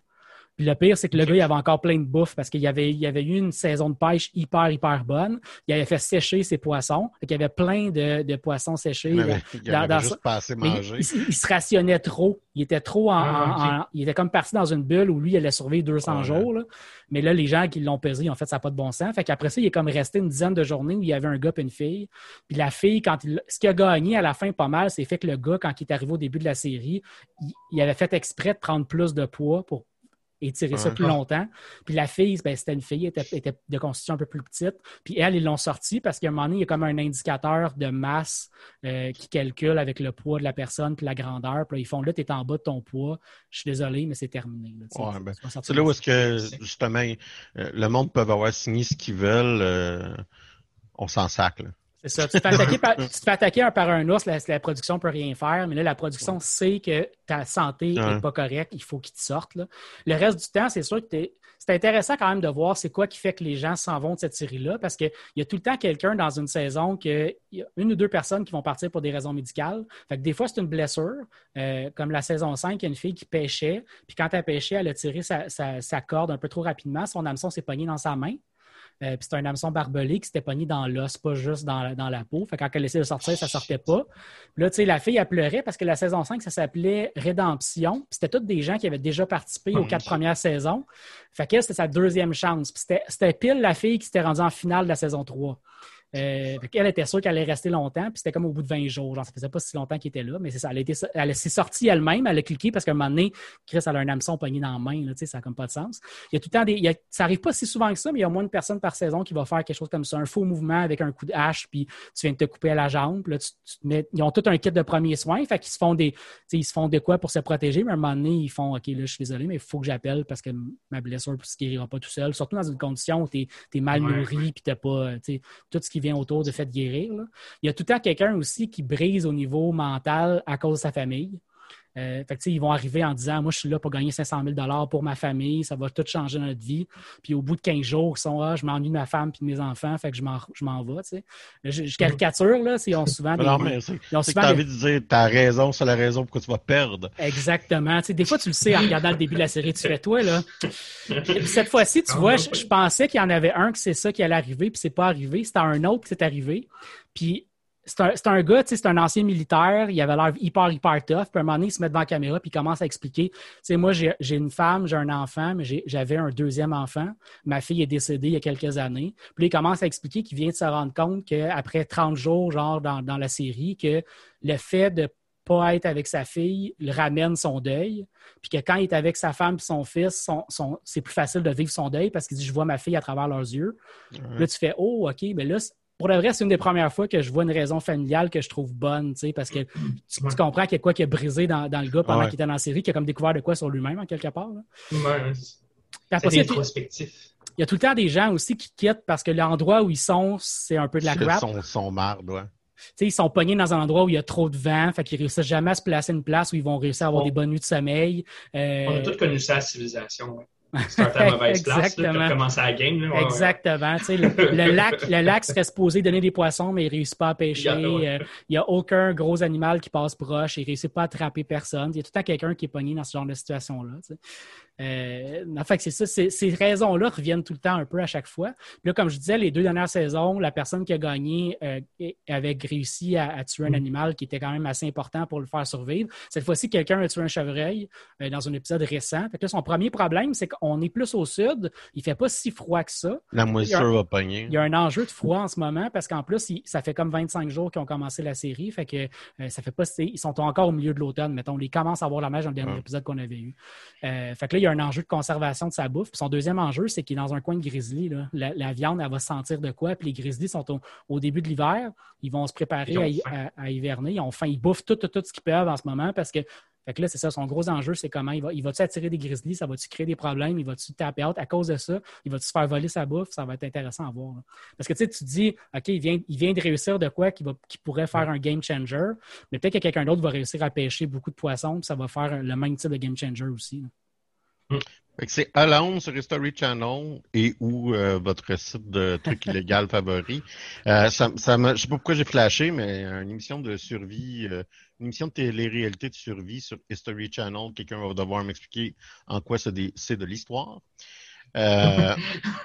[SPEAKER 3] Puis le pire, c'est que le gars, il avait encore plein de bouffe parce qu'il y avait, il avait eu une saison de pêche hyper, hyper bonne. Il avait fait sécher ses poissons. Qu'il y avait plein de, de poissons séchés.
[SPEAKER 1] Il avait, il
[SPEAKER 3] dans-
[SPEAKER 1] avait
[SPEAKER 3] dans
[SPEAKER 1] juste
[SPEAKER 3] ça-
[SPEAKER 1] pas assez
[SPEAKER 3] Mais
[SPEAKER 1] mangé.
[SPEAKER 3] il, il- il se rationnait trop. Il était trop en,
[SPEAKER 2] Ah,
[SPEAKER 3] en- Il était comme parti dans une bulle où lui, il allait survivre 200
[SPEAKER 1] Ouais.
[SPEAKER 3] jours. là. Mais là, les gens qui l'ont pesé, ils ont fait ça n'a pas de bon sens. Fait qu'après ça, il est comme resté une dizaine de journées où il y avait un gars et une fille. Puis la fille, quand il, ce qui a gagné à la fin pas mal, c'est fait que le gars, quand il est arrivé au début de la série, il, il avait fait exprès de prendre plus de poids pour étirer ça
[SPEAKER 1] Ouais.
[SPEAKER 3] plus longtemps. Puis la fille, ben, c'était une fille, elle était, était de constitution un peu plus petite. Puis elle, ils l'ont sortie parce qu'à un moment donné, il y a comme un indicateur de masse euh, qui calcule avec le poids de la personne puis la grandeur. Puis là, ils font là, tu es en bas de ton poids. Je suis désolé, mais c'est terminé.
[SPEAKER 1] Ouais, ben, C'est là où
[SPEAKER 3] ça.
[SPEAKER 1] est-ce que, justement, euh, le monde peut avoir signé ce qu'ils veulent. euh, on s'en sac, là.
[SPEAKER 3] C'est ça. Tu te, fais attaquer par, tu te fais attaquer un par un ours, la, la production peut rien faire, mais là, la production sait que ta santé n'est
[SPEAKER 1] Ouais.
[SPEAKER 3] pas correcte, il faut qu'il te sorte. là. Le reste du temps, c'est sûr que c'est intéressant quand même de voir c'est quoi qui fait que les gens s'en vont de cette série-là, parce qu'il y a tout le temps quelqu'un dans une saison que y a une ou deux personnes qui vont partir pour des raisons médicales. Fait que des fois, c'est une blessure. Euh, comme la saison 5, il y a une fille qui pêchait, puis quand elle pêchait, elle a tiré sa, sa- sa corde un peu trop rapidement. Son hameçon s'est pogné dans sa main. Euh, puis c'était un hameçon barbelé qui s'était pogné dans l'os, pas juste dans, la- dans la peau. Fait que quand elle essayait de sortir, ça sortait pas. Puis là, tu sais, la fille, elle pleurait parce que la saison 5, ça s'appelait Rédemption. Puis c'était tous des gens qui avaient déjà participé aux
[SPEAKER 2] Oh,
[SPEAKER 3] quatre premières saisons. Fait qu'elle, c'était sa deuxième chance. Puis c'était pile la fille qui s'était rendue en finale de la saison 3. Euh, qu'elle était sûre qu'elle allait rester longtemps, puis c'était comme au bout de 20 jours. Genre, ça faisait pas si longtemps qu'elle était là, mais c'est ça. Elle, elle s'est sortie elle-même, elle a cliqué parce qu'à un moment donné, Chris, elle a un hameçon pogné dans la main, là, tu sais, ça n'a comme pas de sens. Il y a tout le temps des. il y a- ça arrive pas si souvent que ça, mais il y a moins de personnes par saison qui va faire quelque chose comme ça, un faux mouvement avec un coup de hache, puis tu viens de te couper à la jambe, puis là, tu, mets- ils ont tout un kit de premiers soins, fait qu'ils se font des. Ils se font de quoi pour se protéger, mais à un moment donné, ils font OK, là, je suis désolé, mais il faut que j'appelle parce que ma blessure ne se guérira pas tout seul. Surtout dans une condition où tu es, mal nourri, puis tu pas tout ce qui vient autour de fait guérir. là. Il y a tout le temps quelqu'un aussi qui brise au niveau mental à cause de sa famille. Euh, fait que, tu sais, ils vont arriver en disant Moi, je suis là pour gagner 500 000 pour ma famille, ça va tout changer notre vie. Puis au bout de 15 jours, ils sont Ah, je m'ennuie de ma femme et de mes enfants, fait que je m'en, je m'en vais. tu sais. Je, je caricature, là, c'est- ils ont souvent des.
[SPEAKER 1] Non, mais c'est
[SPEAKER 3] ils ont
[SPEAKER 1] c'est que
[SPEAKER 3] souvent
[SPEAKER 1] t'as
[SPEAKER 3] des-
[SPEAKER 1] envie de dire, t'as raison, c'est la raison pourquoi tu vas perdre.
[SPEAKER 3] Exactement. Tu sais, des fois, tu le sais en regardant le début de la série, tu fais toi, là. Et cette fois-ci, tu vois, je, je pensais qu'il y en avait un que c'est ça qui allait arriver, puis c'est pas arrivé. C'était un autre qui c'est arrivé. Puis c'est un, c'est un gars, tu sais, c'est un ancien militaire, il avait l'air hyper, hyper tough. Puis à un moment donné, il se met devant la caméra, puis il commence à expliquer. Tu sais, moi, j'ai une femme, j'ai un enfant, mais j'avais un deuxième enfant. Ma fille est décédée il y a quelques années. Puis là, il commence à expliquer qu'il vient de se rendre compte qu'après 30 jours, genre, dans, dans la série, que le fait de pas être avec sa fille le ramène son deuil, puis que quand il est avec sa femme et son fils, son- son- c'est plus facile de vivre son deuil parce qu'il dit je vois ma fille à travers leurs yeux. Là, tu fais oh ok, mais là c'est- pour de vrai, c'est une des premières fois que je vois une raison familiale que je trouve bonne, tu sais, parce que tu, tu comprends qu'il y a quoi qui a brisé dans, dans le gars pendant
[SPEAKER 1] Ouais.
[SPEAKER 3] qu'il était dans la série, qui a comme découvert de quoi sur lui-même en quelque part. là.
[SPEAKER 2] Ouais, C'est
[SPEAKER 3] il y a tout-
[SPEAKER 2] introspectif.
[SPEAKER 3] il y a tout le temps des gens aussi qui quittent parce que l'endroit où ils sont, c'est un peu de la crap.
[SPEAKER 1] son, son marde, ouais.
[SPEAKER 3] Tu sais, ils sont pognés dans un endroit où il y a trop de vent, fait qu'ils réussissent jamais à se placer une place où ils vont réussir à avoir des bonnes nuits de sommeil. Euh,
[SPEAKER 2] On a tous connu ça, la civilisation. ouais. C'est un la mauvaise place. là,
[SPEAKER 3] Exactement.
[SPEAKER 2] Commencé game. Là, ouais,
[SPEAKER 3] le, le lac, le lac serait supposé donner des poissons, mais il ne réussit pas à pêcher.
[SPEAKER 2] Il y a- ouais.
[SPEAKER 3] Euh, il n'y a aucun gros animal qui passe proche. Il ne réussit pas à attraper personne. Il y a tout le temps quelqu'un qui est pogné dans ce genre de situation-là. Euh, en fait, c'est ça. Ces raisons-là reviennent tout le temps un peu à chaque fois. Puis là, comme je disais, les deux dernières saisons, la personne qui a gagné euh, avait réussi à, à tuer un animal qui était quand même assez important pour le faire survivre. Cette fois-ci, quelqu'un a tué un chevreuil euh, dans un épisode récent. Fait que là, son premier problème, c'est qu'on est plus au sud. Il fait pas si froid que ça.
[SPEAKER 1] La moisissure va pogner.
[SPEAKER 3] Il y a un enjeu de froid en ce moment parce qu'en plus, il- ça fait comme 25 jours qu'ils ont commencé la série. Fait que ça fait pas. Ils sont encore au milieu de l'automne, mettons. Ils commencent à avoir la neige dans le dernier épisode qu'on avait eu. Fait que là, il y a un enjeu de conservation de sa bouffe. Puis son deuxième enjeu, c'est qu'il est dans un coin de grizzly. là. La, la viande, elle va sentir de quoi? Puis les grizzlies sont au, au début de l'hiver. Ils vont se préparer à, hiverner. Ils ont faim. Ils bouffent tout, tout, tout ce qu'ils peuvent en ce moment parce que fait que là, c'est ça, son gros enjeu, c'est comment il va, il va-tu attirer des grizzlies, ça va-tu créer des problèmes, il va-tu taper out? À cause de ça, il va-tu se faire voler sa bouffe, ça va être intéressant à voir. là. Parce que tu sais, tu dis, OK, il vient, il vient de réussir de quoi qui, va, qui pourrait faire un game changer, mais peut-être que quelqu'un d'autre va réussir à pêcher beaucoup de poissons, puis ça va faire le même type de game changer aussi. là.
[SPEAKER 1] Fait que c'est Alone sur History Channel et ou euh, votre site de trucs illégal favori. Euh, ça, ça me, je sais pas pourquoi j'ai flashé, mais une émission de survie, euh, une émission de télé-réalité de survie sur History Channel. Quelqu'un va devoir m'expliquer en quoi c'est de l'histoire. Euh,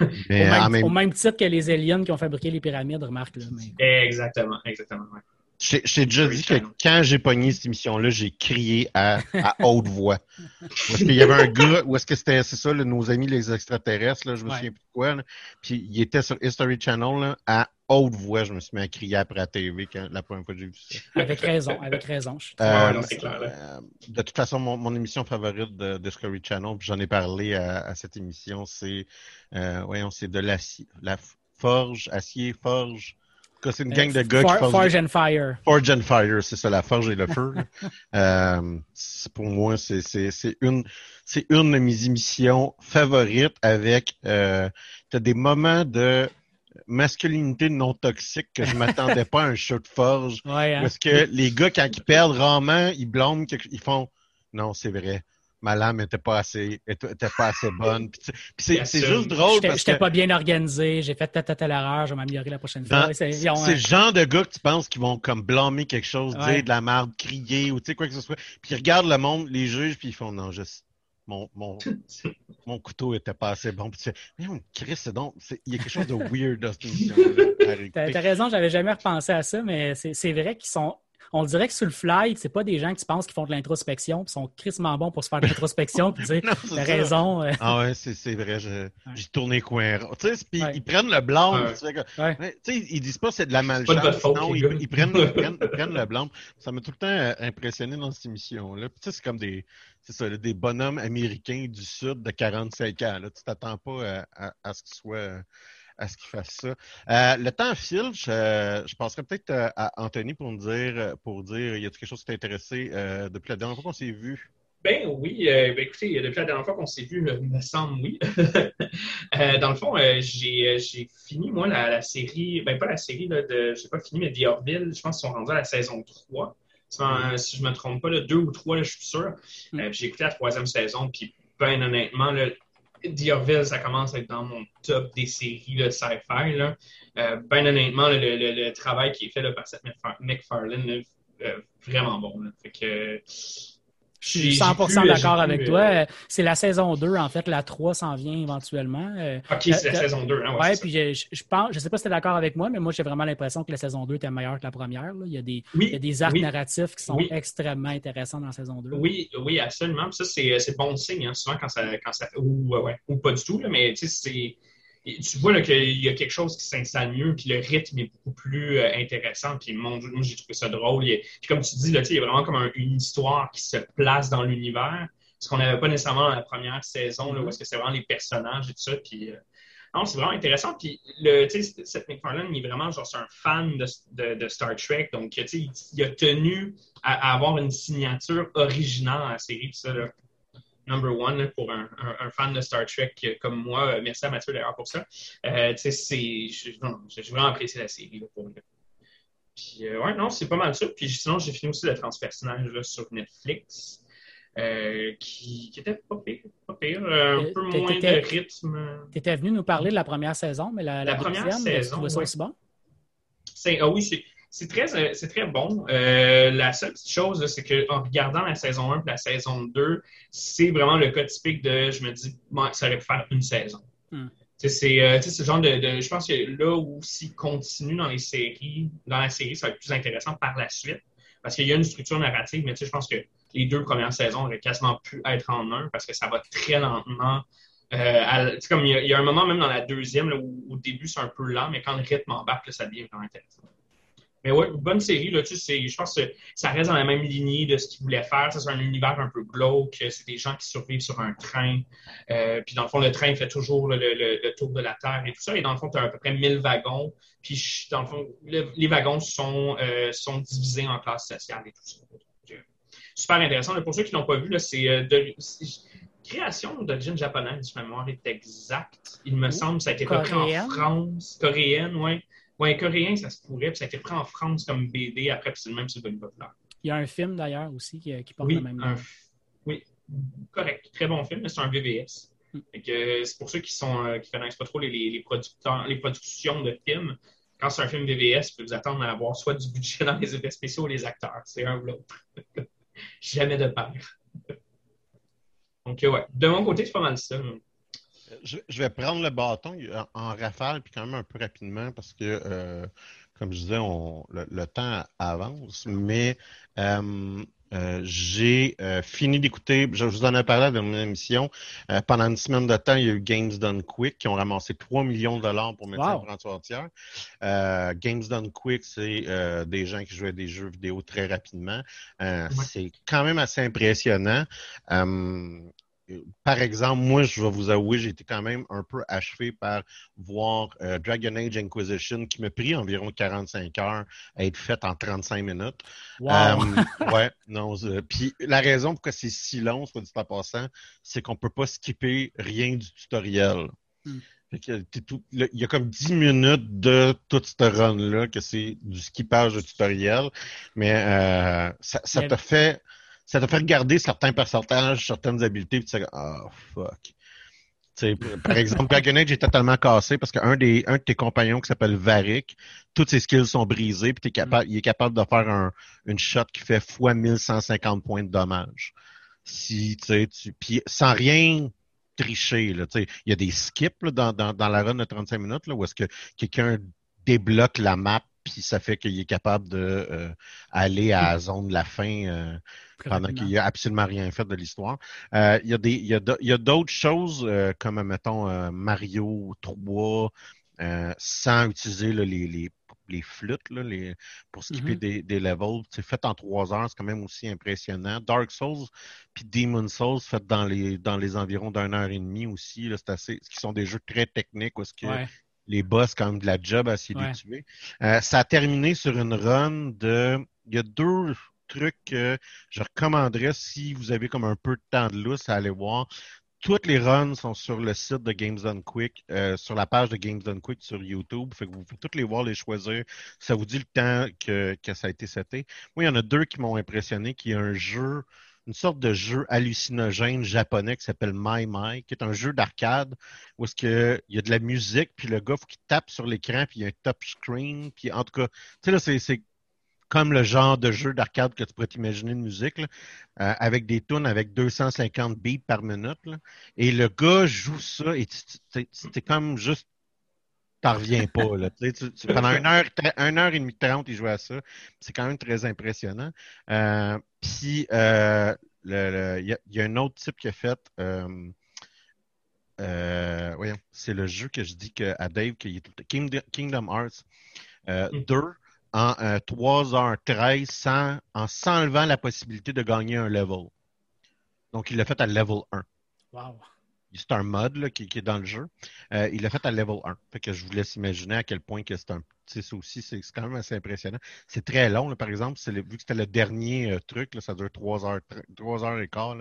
[SPEAKER 3] Au même,
[SPEAKER 1] en même
[SPEAKER 3] au même titre que les aliens qui ont fabriqué les pyramides, remarque. Là, mais...
[SPEAKER 2] Exactement, exactement. ouais.
[SPEAKER 1] Je t'ai- déjà dit que quand j'ai pogné cette émission-là, j'ai crié à, à haute voix. Où est-ce qu'il y avait un gars, où est-ce que c'était, c'est ça, là, nos amis les extraterrestres, là, je me
[SPEAKER 3] Ouais.
[SPEAKER 1] souviens plus de quoi, là. puis il était sur History Channel, là, à haute voix, je me suis mis à crier après la TV quand, la première fois que j'ai vu ça.
[SPEAKER 3] Avec raison, avec raison. Je suis très-
[SPEAKER 1] Euh,
[SPEAKER 2] non, clair,
[SPEAKER 1] euh, de toute façon, mon, mon émission favorite de Discovery Channel, puis j'en ai parlé à, à cette émission, c'est, euh, voyons, c'est de l'acier, la forge, acier, forge. C'est une gang de gars qui
[SPEAKER 3] Forge and Fire.
[SPEAKER 1] Forge and Fire, c'est ça, la forge et le feu. Euh, pour moi, c'est une, c'est une de mes émissions favorites avec, euh, t'as des moments de masculinité non toxique que je m'attendais pas à un show de forge.
[SPEAKER 3] Ouais, hein?
[SPEAKER 1] Parce que les gars, quand ils perdent rarement, ils blâment, ils font non, c'est vrai. Ma lame était pas assez, était était pas assez bonne. Puis, c'est, juste drôle
[SPEAKER 3] J'étais
[SPEAKER 1] parce
[SPEAKER 3] j'étais
[SPEAKER 1] que
[SPEAKER 3] pas bien organisé, j'ai fait telle, telle, telle erreur, je vais m'améliorer la prochaine
[SPEAKER 1] dans-
[SPEAKER 3] fois. C'est ont,
[SPEAKER 1] c'est
[SPEAKER 3] euh,
[SPEAKER 1] le genre de gars que tu penses qu'ils vont comme blâmer quelque chose,
[SPEAKER 3] Ouais.
[SPEAKER 1] dire de la merde, crier ou tu sais quoi que ce soit. Puis ils regardent le monde, les juges, puis ils font non, juste mon, mon, mon couteau était pas assez bon. Puis tu fais, mais on Chris, c'est donc, c'est- il y a quelque chose de weird dans cette. Arrêtez.
[SPEAKER 3] T'as t'as raison, j'avais jamais repensé à ça, mais c'est c'est vrai qu'ils sont. On dirait que sur le fly, c'est pas des gens qui se pensent qu'ils font de l'introspection, puis sont crissement bons pour se faire de l'introspection, puis dire
[SPEAKER 1] ça.
[SPEAKER 3] raison. euh,
[SPEAKER 1] Ah ouais, c'est, vrai, j'ai tourné coin. Tu sais, puis
[SPEAKER 3] Ouais.
[SPEAKER 1] ils prennent le blanc.
[SPEAKER 2] Ouais.
[SPEAKER 1] tu sais,
[SPEAKER 3] Ouais.
[SPEAKER 1] ouais, ils disent pas c'est de la
[SPEAKER 2] pas de
[SPEAKER 1] malchance. non, ils, prennent, ils, prennent, ils prennent le blanc. Ça m'a tout le temps euh, impressionné dans cette émission-là. Puis tu sais, c'est comme des, c'est ça, là, des bonhommes américains du Sud de 45 ans. Là. Tu t'attends pas à, à, à ce qu'ils soient à ce qu'ils fassent ça. Euh, le temps file, je, je passerai peut-être euh, à Anthony pour me dire, pour dire, y a quelque chose qui t'a intéressé euh, depuis la dernière fois qu'on s'est vu?
[SPEAKER 2] Ben oui, euh, ben écoutez, depuis la dernière fois qu'on s'est vu, il me semble oui. Euh, dans le fond, euh, j'ai euh, fini, moi, la, la série, ben pas la série, là, de, j'ai pas fini, mais The Orville, je pense qu'ils sont rendus à la saison 3. Si, euh, si je me trompe pas, là, deux ou trois, là, je suis sûr.
[SPEAKER 3] Mm.
[SPEAKER 2] Euh, puis j'ai écouté la troisième saison, puis ben honnêtement, là, The ça commence à être dans mon top des séries de sci-fi. Euh, ben honnêtement, le, travail qui est fait par cette McFar- McFarlane, là, euh, vraiment bon. Fait que,
[SPEAKER 3] Je suis
[SPEAKER 2] j'ai- j'ai
[SPEAKER 3] 100%
[SPEAKER 2] pu-
[SPEAKER 3] d'accord avec toi.
[SPEAKER 2] euh,
[SPEAKER 3] Euh, C'est la saison 2, en fait. La 3 s'en vient éventuellement. Euh,
[SPEAKER 2] Ok, c'est la
[SPEAKER 3] Euh,
[SPEAKER 2] saison 2. Hein, ouais,
[SPEAKER 3] puis je, je, pense, je sais pas si tu es d'accord avec moi, mais moi j'ai vraiment l'impression que la saison 2 était meilleure que la première. là. Il, y a des,
[SPEAKER 2] Oui,
[SPEAKER 3] il y a des arcs
[SPEAKER 2] oui.
[SPEAKER 3] narratifs qui sont
[SPEAKER 2] Oui.
[SPEAKER 3] extrêmement intéressants dans la saison 2.
[SPEAKER 2] Oui, oui, absolument. Puis ça, c'est, c'est bon signe, hein, souvent quand ça, quand ça. Ou, ouais, ou pas du tout, là, mais tu sais, c'est. Tu vois là, qu'il y a quelque chose qui s'installe mieux, puis le rythme est beaucoup plus euh, intéressant. Puis mon Dieu, moi, j'ai trouvé ça drôle. A- puis comme tu dis, là, il y a vraiment comme un- une histoire qui se place dans l'univers, ce qu'on n'avait pas nécessairement dans la première saison, là, où est-ce que c'est vraiment les personnages et tout ça. Puis, euh, non, c'est vraiment intéressant. Puis, le, tu sais, Seth MacFarlane, il est vraiment genre, c'est un fan de, de- de Star Trek. Donc, tu sais, il, il a tenu à, à avoir une signature originale à la série. Puis ça, là, number one pour un, un- un fan de Star Trek comme moi. Euh, Merci à Mathieu d'ailleurs pour ça. Euh, tu sais, c'est, j'ai vraiment apprécié la série là, pour. Puis, euh, ouais, non, c'est pas mal ça. Puis sinon, j'ai fini aussi le transpersonnage là, sur Netflix. euh, qui, qui était pas pire, pas pire, euh, un peu moins de rythme.
[SPEAKER 3] Tu étais venu nous parler de la première saison, mais la,
[SPEAKER 2] La première
[SPEAKER 3] deuxième,
[SPEAKER 2] saison,
[SPEAKER 3] tu trouvais ça
[SPEAKER 2] ouais.
[SPEAKER 3] aussi bon?
[SPEAKER 2] C'est- ah oui, c'est, très, euh, c'est très bon. Euh, la seule petite chose, c'est qu'en regardant la saison 1 et la saison 2, c'est vraiment le cas typique de je me dis, ça aurait pu faire une saison. Tu sais, C'est, euh, le genre de, de- Je pense que là où s'il continue dans les séries, dans la série, ça va être plus intéressant par la suite. Parce qu'il y a une structure narrative, mais tu sais, je pense que les deux premières saisons auraient quasiment pu être en un parce que ça va très lentement. Euh, à- tu sais, comme il y, a, il y a un moment même dans la deuxième là, où au début c'est un peu lent, mais quand le rythme embarque, là, ça devient vraiment intéressant. Mais ouais, bonne série, là, tu sais, je pense que ça reste dans la même lignée de ce qu'ils voulaient faire. Ça, C'est un univers un peu glauque. C'est des gens qui survivent sur un train. Euh, puis dans le fond, le train fait toujours le, le- le tour de la Terre et tout ça. Et dans le fond, tu as à peu près 1000 wagons. Puis dans le fond, le- les wagons sont, euh, sont divisés en classes sociales et tout ça. Donc, Super intéressant. Là, pour ceux qui ne l'ont pas vu, c'est euh, c'est- création d'origine japonaise, si ma mémoire est exacte. Il me semble ça a été repris en? France. Coréenne, oui. Oui, coréen, ça se pourrait. Puis ça a été repris en France comme BD. Après, puis c'est le même sur le populaire.
[SPEAKER 3] Il y a un film d'ailleurs aussi qui, qui porte
[SPEAKER 2] Oui,
[SPEAKER 3] le même nom.
[SPEAKER 2] un- oui, correct. Très bon film, mais c'est un VVS.
[SPEAKER 3] Mm.
[SPEAKER 2] Euh, c'est pour ceux qui sont euh, qui connaissent pas trop les, producteurs, les productions de films. Quand c'est un film VVS, vous pouvez vous attendre à avoir soit du budget dans les effets spéciaux ou les acteurs. C'est un ou l'autre. Jamais de pair. Donc, euh, ouais. De mon côté, c'est pas mal ça.
[SPEAKER 1] Je, je vais prendre le bâton en, rafale, puis quand même un peu rapidement, parce que, euh, comme je disais, on, le, le temps avance, mais euh, euh, j'ai fini d'écouter, je vous en ai parlé dans mon émission, pendant une semaine de temps, il y a eu Games Done Quick qui ont ramassé 3 millions de dollars pour mettre
[SPEAKER 3] Wow.
[SPEAKER 1] entière. Euh, Games Done Quick, c'est des gens qui jouaient des jeux vidéo très rapidement.
[SPEAKER 2] Ouais.
[SPEAKER 1] C'est quand même assez impressionnant. Euh, par exemple, moi, je vais vous avouer, j'ai été quand même un peu achevé par voir euh, Dragon Age Inquisition qui m'a pris environ 45 heures à être fait en 35 minutes.
[SPEAKER 3] Wow!
[SPEAKER 1] Euh, ouais, non. euh, Puis la raison pourquoi c'est si long, soit dit en passant, c'est qu'on peut pas skipper rien du tutoriel.
[SPEAKER 3] Hmm.
[SPEAKER 1] il y a comme 10 minutes de toute cette run-là, que c'est du skippage de tutoriel, mais euh, ça, te fait ça te fait regarder certains pourcentages, certaines habiletés, puis tu dis oh fuck. par exemple, Dragon Age est totalement cassé parce qu'un des un de tes compagnons qui s'appelle Varric, toutes ses skills sont brisés, puis capable, il est capable de faire un, une shot qui fait x 1150 points de dommage. Si tu sais, puis sans rien tricher. Là, il y a des skips dans, dans, dans, la run de 35 minutes là, où est-ce que quelqu'un débloque la map puis ça fait qu'il est capable de euh, aller à la zone de la fin euh, pendant qu'il n'y a absolument rien fait de l'histoire. Euh, il y a d'autres choses comme mettons Mario 3 sans utiliser les, les les flûtes là, les, pour skipper mm-hmm. des, des, levels. C'est fait en trois heures, c'est quand même aussi impressionnant. Dark Souls puis Demon Souls fait dans les dans les environs d'une heure et demie aussi. C'est assez. qui sont des jeux très techniques où est-ce que les boss quand même de la job à essayer de les tuer. Euh, ça a terminé sur une run de. Il y a deux trucs que je recommanderais si vous avez comme un peu de temps de lousse à aller voir toutes les runs sont sur le site de Games Done Quick, euh, sur la page de Games Done Quick sur YouTube. Fait que vous pouvez toutes les voir, les choisir. Ça vous dit le temps que, ça a été seté. Moi, il y en a deux qui m'ont impressionné, qui est un jeu, une sorte de jeu hallucinogène japonais qui s'appelle My My, qui est un jeu d'arcade où que il y a de la musique, puis le gars faut qu'il tape sur l'écran, puis il y a un touch screen, puis en tout cas, tu sais là, c'est comme le genre de jeu d'arcade que tu pourrais t'imaginer de musique, euh, avec des tunes avec 250 beats par minute. Et le gars joue ça et c'était comme juste t'en reviens pas. Là. pendant une heure, une heure et demie, trente, il jouait à ça. C'est quand même très impressionnant. Euh, puis, euh, il y, a un autre type qui a fait. voyons, c'est le jeu que je dis que, à Dave, que Kingdom, Hearts 2 en 3h13 sans, en s'enlevant la possibilité de gagner un level. Donc, il l'a fait à level 1.
[SPEAKER 3] Wow
[SPEAKER 1] c'est un mode qui, est dans le jeu. Euh, il l'a fait à level 1. Fait que je vous laisse imaginer à quel point que c'est un. Ça aussi, c'est quand même assez impressionnant. C'est très long, par exemple, vu que c'était le dernier euh, truc, ça dure 3 heures, 3 heures et quart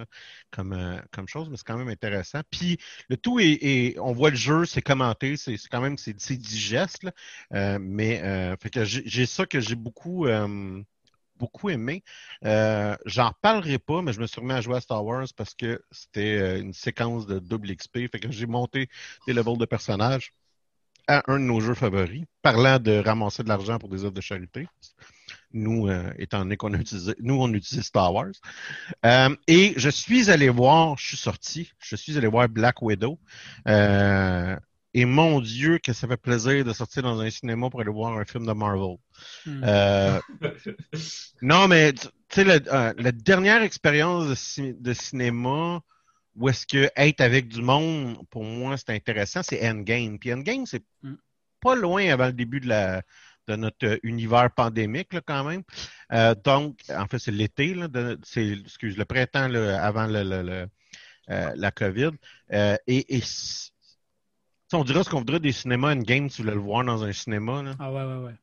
[SPEAKER 1] comme, euh, comme chose, mais c'est quand même intéressant. Puis le tout est, on voit le jeu, c'est commenté, c'est quand même c'est digeste, mais fait j'ai ça que j'ai beaucoup beaucoup aimé. Euh, J'en reparlerai pas, mais je me suis remis à jouer à Star Wars parce que c'était euh, une séquence de double XP. Fait que j'ai monté des levels de personnages à un de nos jeux favoris, parlant de ramasser de l'argent pour des œuvres de charité. Nous, euh, étant donné qu'on utilisé, nous, on utilise Star Wars. Euh, et je suis allé voir, je suis sorti, je suis allé voir Black Widow. Et mon Dieu, que ça fait plaisir de sortir dans un cinéma pour aller voir un film de Marvel. Hmm. Euh, non, mais tu sais, euh, la, dernière expérience de, cinéma où est-ce que être avec du monde, pour moi, c'est intéressant, c'est Endgame. Puis Endgame, c'est hmm. pas loin avant le début de la de notre univers pandémique là, quand même. Euh, donc, en fait, c'est l'été, c'est excuse le printemps là, avant le, le, la COVID. et, et on dirait ce qu'on voudrait des cinémas game, tu voulais le voir dans un cinéma. Là.
[SPEAKER 3] Ah ouais, ouais, ouais.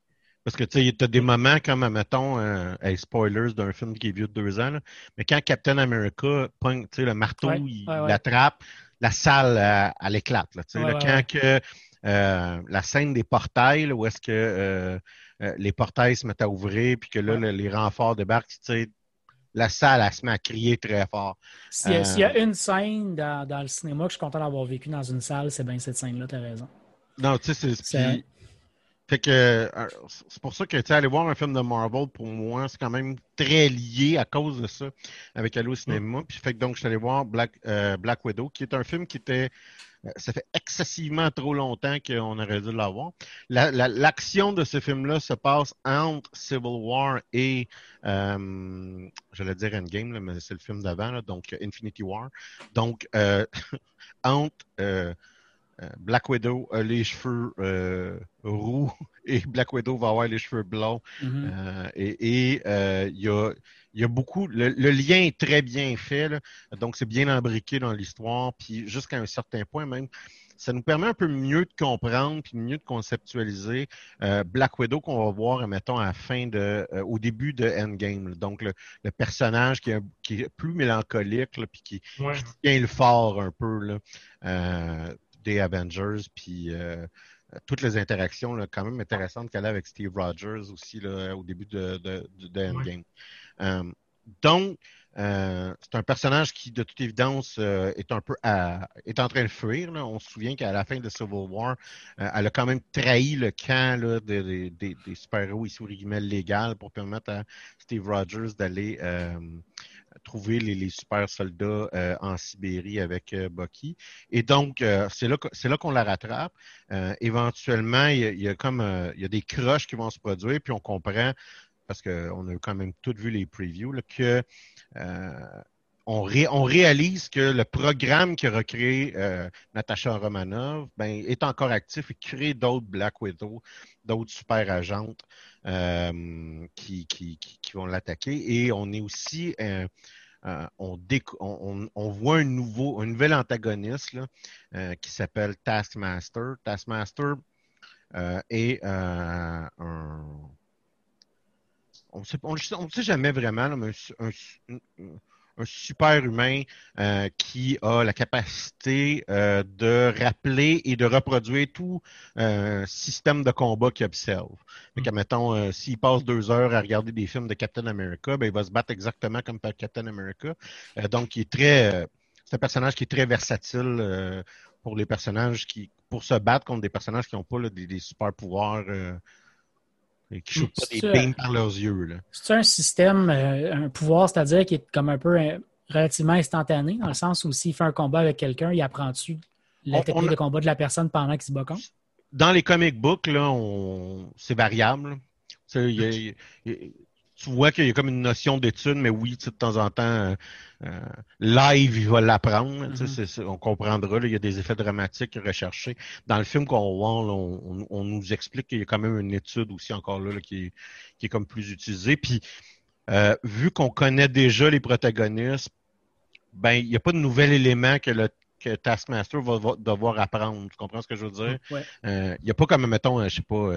[SPEAKER 1] Parce que tu sais, as des moments comme, mettons, euh, spoilers d'un film qui est vieux de deux ans, mais quand Captain America pogne le marteau, il l'attrape, la salle, elle, éclate. Là, quand que euh, la scène des portails, où est-ce que euh, euh, les portails se mettent à ouvrir, puis que là, les renforts débarquent, tu sais, la salle, elle se met à crier très fort.
[SPEAKER 3] S'il y, a euh, une scène dans, le cinéma que je suis content d'avoir vécu dans une salle, c'est bien cette scène-là, tu as raison.
[SPEAKER 1] Non, tu sais, c'est. Fait que euh, c'est pour ça que tu aller voir un film de Marvel, pour moi, c'est quand même très lié à cause de ça avec au cinéma. Puis fait que donc je suis allé voir Black, euh, Black Widow, qui est un film qui était ça fait excessivement trop longtemps qu'on aurait dû l'avoir. L'action de ce film-là se passe entre Civil War et, euh, j'allais dire Endgame, mais c'est le film d'avant, donc Infinity War. Donc, euh, entre euh, Black Widow a les cheveux roux et Black Widow va avoir les cheveux blonds. Mm-hmm. et il y a il y a beaucoup. Le, lien est très bien fait, donc c'est bien imbriqué dans l'histoire, puis jusqu'à un certain point même. Ça nous permet un peu mieux de comprendre puis mieux de conceptualiser euh, Black Widow qu'on va voir, mettons, à la fin de, euh, au début de Endgame. Donc le, personnage qui est, qui est, plus mélancolique puis qui, tient le fort un peu. Là. Euh, des Avengers, puis toutes les interactions là, quand même intéressantes qu'elle a avec Steve Rogers aussi là, au début de, de, de Endgame. donc, euh, c'est un personnage qui, de toute évidence, euh, est un peu est en train de fuir. On se souvient qu'à la fin de Civil War, euh, elle a quand même trahi le camp des super-héros ici légal pour permettre à Steve Rogers d'aller trouver les, super soldats en Sibérie avec Bucky. Et donc, c'est là, là qu'on la rattrape. éventuellement, il y, a, comme il y a des croches qui vont se produire, puis on comprend parce qu'on a quand même tout vu les previews, que euh, on, réalise que le programme qui a recréé euh, Natasha Romanov ben, est encore actif et crée d'autres Black Widow, d'autres super agentes euh, qui, vont l'attaquer. Et on est aussi on, voit un nouveau, un nouvel antagoniste qui s'appelle Taskmaster. Taskmaster est un on ne sait jamais vraiment, mais un, super humain euh, qui a la capacité euh, de rappeler et de reproduire tout euh, système de combat qu'il observe. Mm. mettons, s'il passe deux heures à regarder des films de Captain America, ben, il va se battre exactement comme Captain America. donc, il est très, c'est un personnage qui est très versatile pour les personnages qui, pour se battre contre des personnages qui n'ont pas des, super pouvoirs et qui pas des beams par leurs yeux.
[SPEAKER 3] C'est un système, euh, un pouvoir, c'est-à-dire qui est comme un peu euh, relativement instantané, dans le sens où s'il fait un combat avec quelqu'un, il apprend-tu la technique de combat de la personne pendant qu'il se bat contre?
[SPEAKER 1] Dans les comic books, là, c'est variable. Il tu vois qu'il y a comme une notion d'étude, mais oui, de temps en temps, euh, euh, live, il va l'apprendre. Mm-hmm. On comprendra, il y a des effets dramatiques recherchés. Dans le film qu'on voit, on, nous explique qu'il y a quand même une étude aussi encore là, qui, est, comme plus utilisée. Puis, euh, vu qu'on connaît déjà les protagonistes, ben, il n'y a pas de nouvel élément que le que Taskmaster va, devoir apprendre. Tu comprends ce que je veux dire? Il n'y a pas comme, mettons, je sais pas,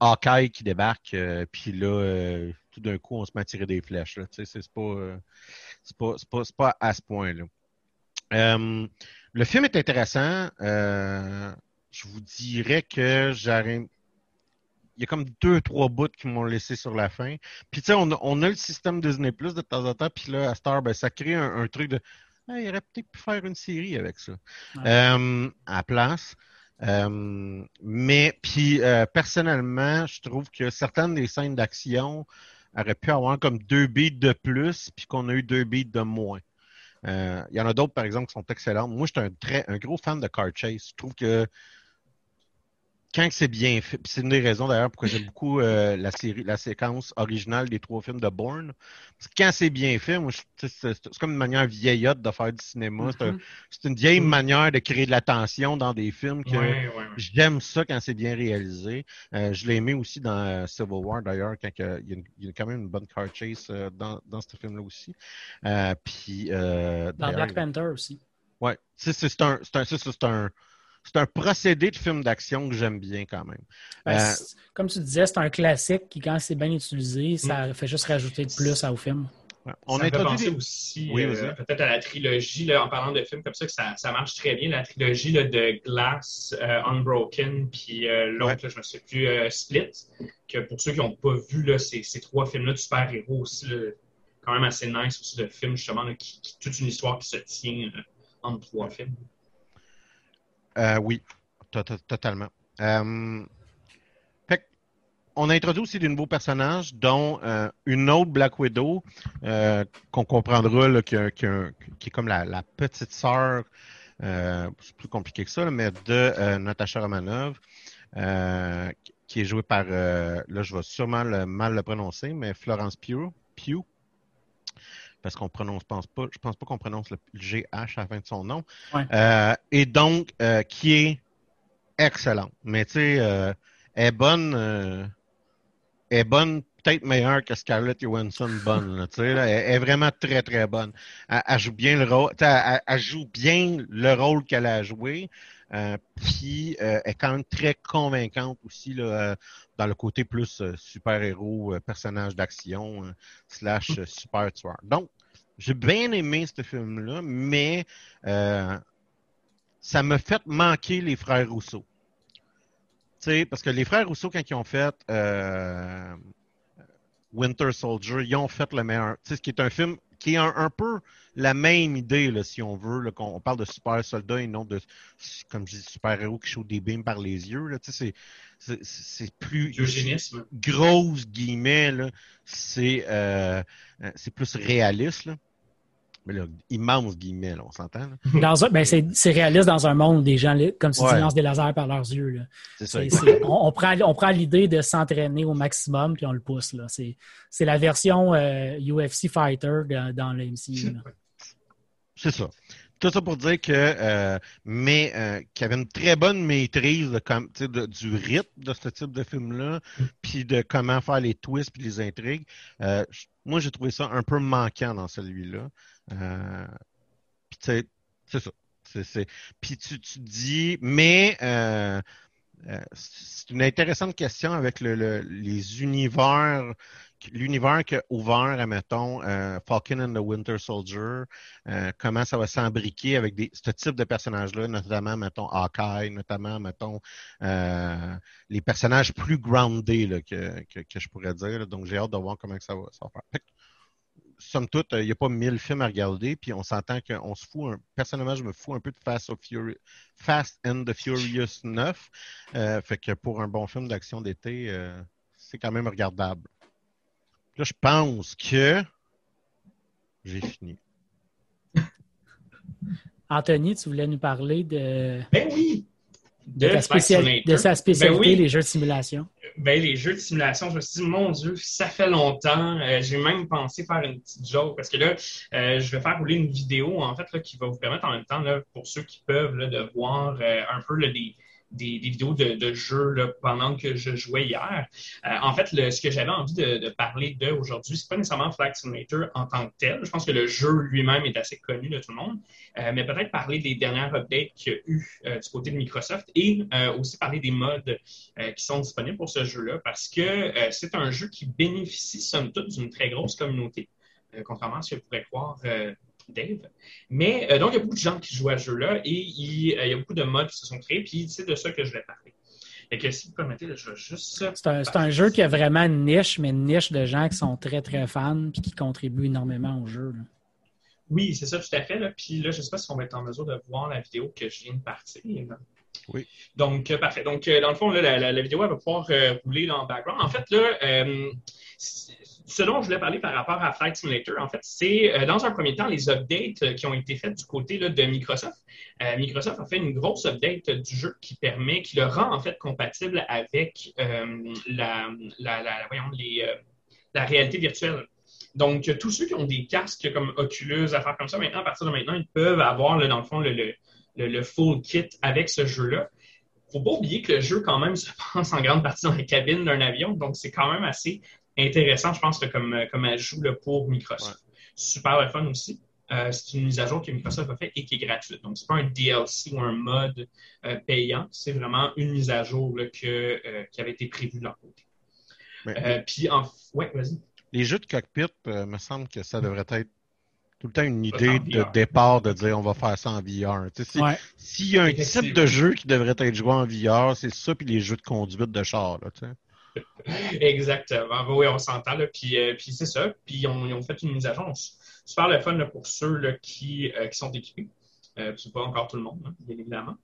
[SPEAKER 1] Hawkeye qui débarque, puis là, tout d'un coup, on se met à tirer des flèches. C'est pas, euh, pas, pas, pas, à ce point-là. Euh, le film est intéressant. Euh, je vous dirais que j'arrive. Il y a comme deux, trois bouts qui m'ont laissé sur la fin. Puis, tu sais, on, a le système Disney Plus de temps en temps. Puis là, à Star, ben, ça crée un, truc de. Ah, il aurait peut-être pu faire une série avec ça. à place. mais puis personnellement, je trouve que certaines des scènes d'action aurait pu avoir comme deux beats de plus, puis qu'on a eu deux beats de moins. Euh, il y en a d'autres, par exemple, qui sont excellentes. Moi, je suis un, très, un gros fan de Car Chase. Je trouve que quand c'est bien fait, c'est une des raisons d'ailleurs pourquoi j'aime beaucoup euh, la série, la séquence originale des trois films de Bourne. Parce que quand c'est bien fait, c'est comme une manière vieillotte de faire du cinéma. C'est mm-hmm. une vieille mm-hmm. manière de créer de l'attention dans des films que j'aime ça quand c'est bien réalisé. Euh, je l'ai aimé aussi dans euh, Civil War d'ailleurs, quand il y, a quand même une bonne car chase dans, dans ce film-là aussi. puis
[SPEAKER 3] dans Black Panther aussi.
[SPEAKER 1] Ouais, c'est un, c'est un c'est un procédé de film d'action que j'aime bien quand même.
[SPEAKER 3] Ben, euh, comme tu disais, c'est un classique qui, quand c'est bien utilisé, ça mm. fait juste rajouter de plus au film.
[SPEAKER 2] On a introduit aussi euh, peut-être à la trilogie, en parlant de films comme ça, que ça, marche très bien, la trilogie de Glass, euh, Unbroken, puis l'autre, je ne sais plus, Split, que pour ceux qui n'ont pas vu ces, trois films-là de super-héros aussi, quand même assez nice aussi de films justement, qui, qui, toute une histoire qui se tient entre trois films.
[SPEAKER 1] Euh, oui, totalement. Euh, on a introduit aussi des nouveaux personnages, dont euh, une autre Black Widow, qu'on comprendra qui, est comme la, petite sœur, c'est plus compliqué que ça, mais de Natasha Romanov, qui est jouée par, là je vais sûrement mal le prononcer, mais Florence. Pugh parce qu'on prononce, pense pas, je pense pas qu'on prononce le GH à la fin de son nom. Euh, et donc, euh, qui est excellente. Mais tu sais, euh, est bonne, est bonne, peut-être meilleure que Scarlett Johansson bonne. Elle, est vraiment très très bonne. Elle, joue bien le rôle, elle, joue bien le rôle qu'elle a joué. Puis elle est quand même très convaincante aussi là, dans le côté plus euh, super-héros, euh, personnage d'action, euh, slash super tueur. Donc, j'ai bien aimé ce film-là, mais ça me fait manquer les frères Rousseau. Parce que les frères Rousseau, quand ils ont fait euh, Winter Soldier, ils ont fait le meilleur. Ce qui est un film qui est un, peu la même idée, là, si on veut, là, qu'on on parle de super soldats et non de, comme je dis, super-héros qui chaudent des beams par les yeux. Là, tu sais, c'est, c'est, plus
[SPEAKER 2] Eugénisme.
[SPEAKER 1] grosse guillemets, là, c'est, euh, c'est plus réaliste. Là. Mais là, immense guillemets, là, on s'entend.
[SPEAKER 3] Dans un, ben c'est, c'est réaliste dans un monde où des gens, comme si
[SPEAKER 1] Ouais.
[SPEAKER 3] ils lancent des lasers par leurs yeux. Là.
[SPEAKER 1] C'est ça.
[SPEAKER 3] C'est- c'est- on, on prend, on prend l'idée de s'entraîner au maximum puis on le pousse. Là. C'est, c'est la version euh, UFC Fighter dans, dans le MCU.
[SPEAKER 1] C'est ça. Tout ça pour dire que, euh, mais euh, avait une très bonne maîtrise de, comme, du rythme de ce type de film-là, puis de comment faire les twists puis les intrigues. Euh, moi, j'ai trouvé ça un peu manquant dans celui-là. Euh, c'est ça. Puis tu, tu dis, mais euh, c'est une intéressante question avec le, le- les univers, l'univers qu'a ouvert, admettons, euh, Falcon and the Winter Soldier, euh, comment ça va s'embriquer avec des, ce type de personnages-là, notamment, mettons, Hawkeye, notamment, mettons, euh, les personnages plus groundés là, que, que, que je pourrais dire. là. Donc, j'ai hâte de voir comment ça va, ça va faire. Somme toute, il n'y a pas mille films à regarder, puis on s'entend qu'on se fout, un, personnellement, je me fous un peu de Fast, of Fury- Fast and the Furious 9. Euh, fait que pour un bon film d'action d'été, euh, c'est quand même regardable. Là, je pense que j'ai fini.
[SPEAKER 3] Anthony, tu voulais nous parler de,
[SPEAKER 2] Ben oui!
[SPEAKER 3] De, spécial- sa spécialité,
[SPEAKER 2] Ben oui.
[SPEAKER 3] les jeux de simulation.
[SPEAKER 2] Ben, les jeux de simulation, je me suis dit, mon Dieu, ça fait longtemps. Euh, J'ai même pensé faire une petite joke parce que là, euh, je vais faire rouler une vidéo, en fait, là, qui va vous permettre en même temps, là, pour ceux qui peuvent, là, de voir euh, un peu là, des, des, vidéos de, jeux pendant que je jouais hier. Euh, en fait, ce que j'avais envie de, parler de aujourd'hui, c'est pas nécessairement Flight Simulator en tant que tel. Je pense que le jeu lui-même est assez connu de tout le monde. Euh, mais peut-être parler des dernières updates qu'il y a eu euh, du côté de Microsoft et aussi parler des modes qui sont disponibles pour ce jeu-là parce que c'est un jeu qui bénéficie, somme toute, d'une très grosse communauté, contrairement à ce que pourrait croire Dave. Mais euh, donc, il y a beaucoup de gens qui jouent à ce jeu-là et il, euh, il y a beaucoup de modes qui se sont créés, puis c'est de ça que je vais parler. Fait que si vous permettez, là, je vais juste.
[SPEAKER 3] C'est un, c'est un jeu qui a vraiment une niche, mais une niche de gens qui sont très, très fans et qui contribuent énormément au jeu. là.
[SPEAKER 2] Oui, c'est ça, tout à fait. Là. Puis là, je ne sais pas si on va être en mesure de voir la vidéo que je viens de partir.
[SPEAKER 1] Oui.
[SPEAKER 2] Donc, euh, parfait. Donc, euh, dans le fond, là, la, la- la vidéo, elle va pouvoir euh, rouler dans le background. En fait, là, euh, ce dont je voulais parler par rapport à Flight Simulator, en fait, c'est euh, dans un premier temps les updates euh, qui ont été faites du côté de Microsoft. Euh, Microsoft a fait une grosse update du jeu qui permet, qui le rend en fait compatible avec la, réalité virtuelle. Donc, tous ceux qui ont des casques comme Oculus, affaires comme ça, maintenant, à partir de maintenant, ils peuvent avoir, dans le fond, le, full kit avec ce jeu-là. faut pas oublier que le jeu, quand même, se passe en grande partie dans la cabine d'un avion. Donc, c'est quand même assez intéressant, je pense, là, comme, euh, comme ajout là, pour Microsoft. Super le fun aussi. Euh, c'est une mise à jour que Microsoft a fait et qui est gratuite. Donc, c'est pas un DLC ou un mode euh, payant. C'est vraiment une mise à jour là, que, euh, qui avait été prévue de leur côté.
[SPEAKER 1] Mais
[SPEAKER 2] puis, en... ouais, vas-y.
[SPEAKER 1] les jeux de cockpit, euh, me semble que ça devrait être tout le temps une idée de départ de dire on va faire ça en VR. Si-. S'il y a un type de jeu qui devrait être joué en VR, c'est ça, puis les jeux de conduite de char. Là.
[SPEAKER 2] Exactement. Oui, on s'entend. Puis, euh, puis c'est ça. Puis ont, ils ont fait une mise à jour. Super le fun pour ceux qui, euh, qui sont équipés. Euh, c'est pas encore tout le monde, hein, bien évidemment.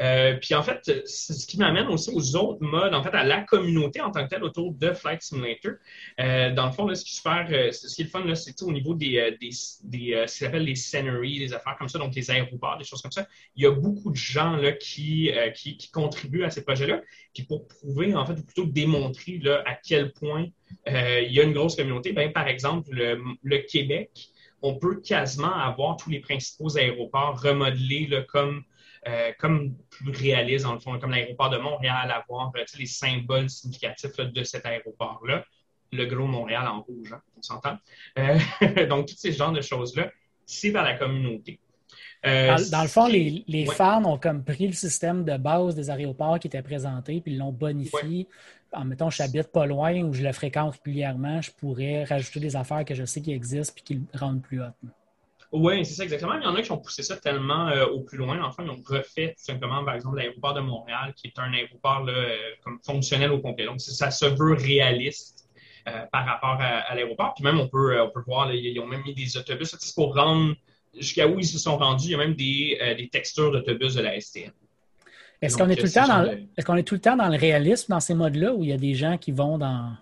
[SPEAKER 2] Euh, puis en fait, ce qui m'amène aussi aux autres modes, en fait, à la communauté en tant que telle autour de Flight Simulator. Euh, dans le fond, là, ce qui est super, euh, ce qui est le fun, là, c'est au niveau des, des, des ce les sceneries, des affaires comme ça, donc les aéroports, des choses comme ça. Il y a beaucoup de gens là, qui, qui, contribuent à ces projets-là. Puis pour prouver, en fait, ou plutôt démontrer là, à quel point il y a une grosse communauté, ben, par exemple, le, Québec, on peut quasiment avoir tous les principaux aéroports remodelés comme, euh, comme plus réalistes, dans le fond, comme l'aéroport de Montréal, avoir euh, les symboles significatifs là, de cet aéroport-là. Le gros Montréal en rouge, hein, on s'entend. Euh, donc, tous ces genres de choses-là, c'est vers la communauté. Euh,
[SPEAKER 3] Dans, dans le fond, les, les
[SPEAKER 2] Ouais.
[SPEAKER 3] fans ont comme pris le système de base des aéroports qui était présenté, puis ils l'ont bonifié. En mettant, j'habite pas loin ou je le fréquente régulièrement, je pourrais rajouter des affaires que je sais qui existent puis qui le rendent plus hot.
[SPEAKER 2] Oui, c'est ça exactement. Il y en a qui ont poussé ça tellement euh, au plus loin. Enfin, ils ont refait tout simplement, par exemple, l'aéroport de Montréal, qui est un aéroport euh, comme fonctionnel au complet. Donc, ça se veut réaliste euh, par rapport à, l'aéroport. Puis même, on peut, on peut voir, ils ont même mis des autobus. C'est pour rendre jusqu'à où ils se sont rendus. Il y a même des, des textures d'autobus de la STM.
[SPEAKER 3] Est-ce qu'on est, tout le temps dans, est tout le temps dans le réalisme dans ces modes-là ou il y a des gens qui vont dans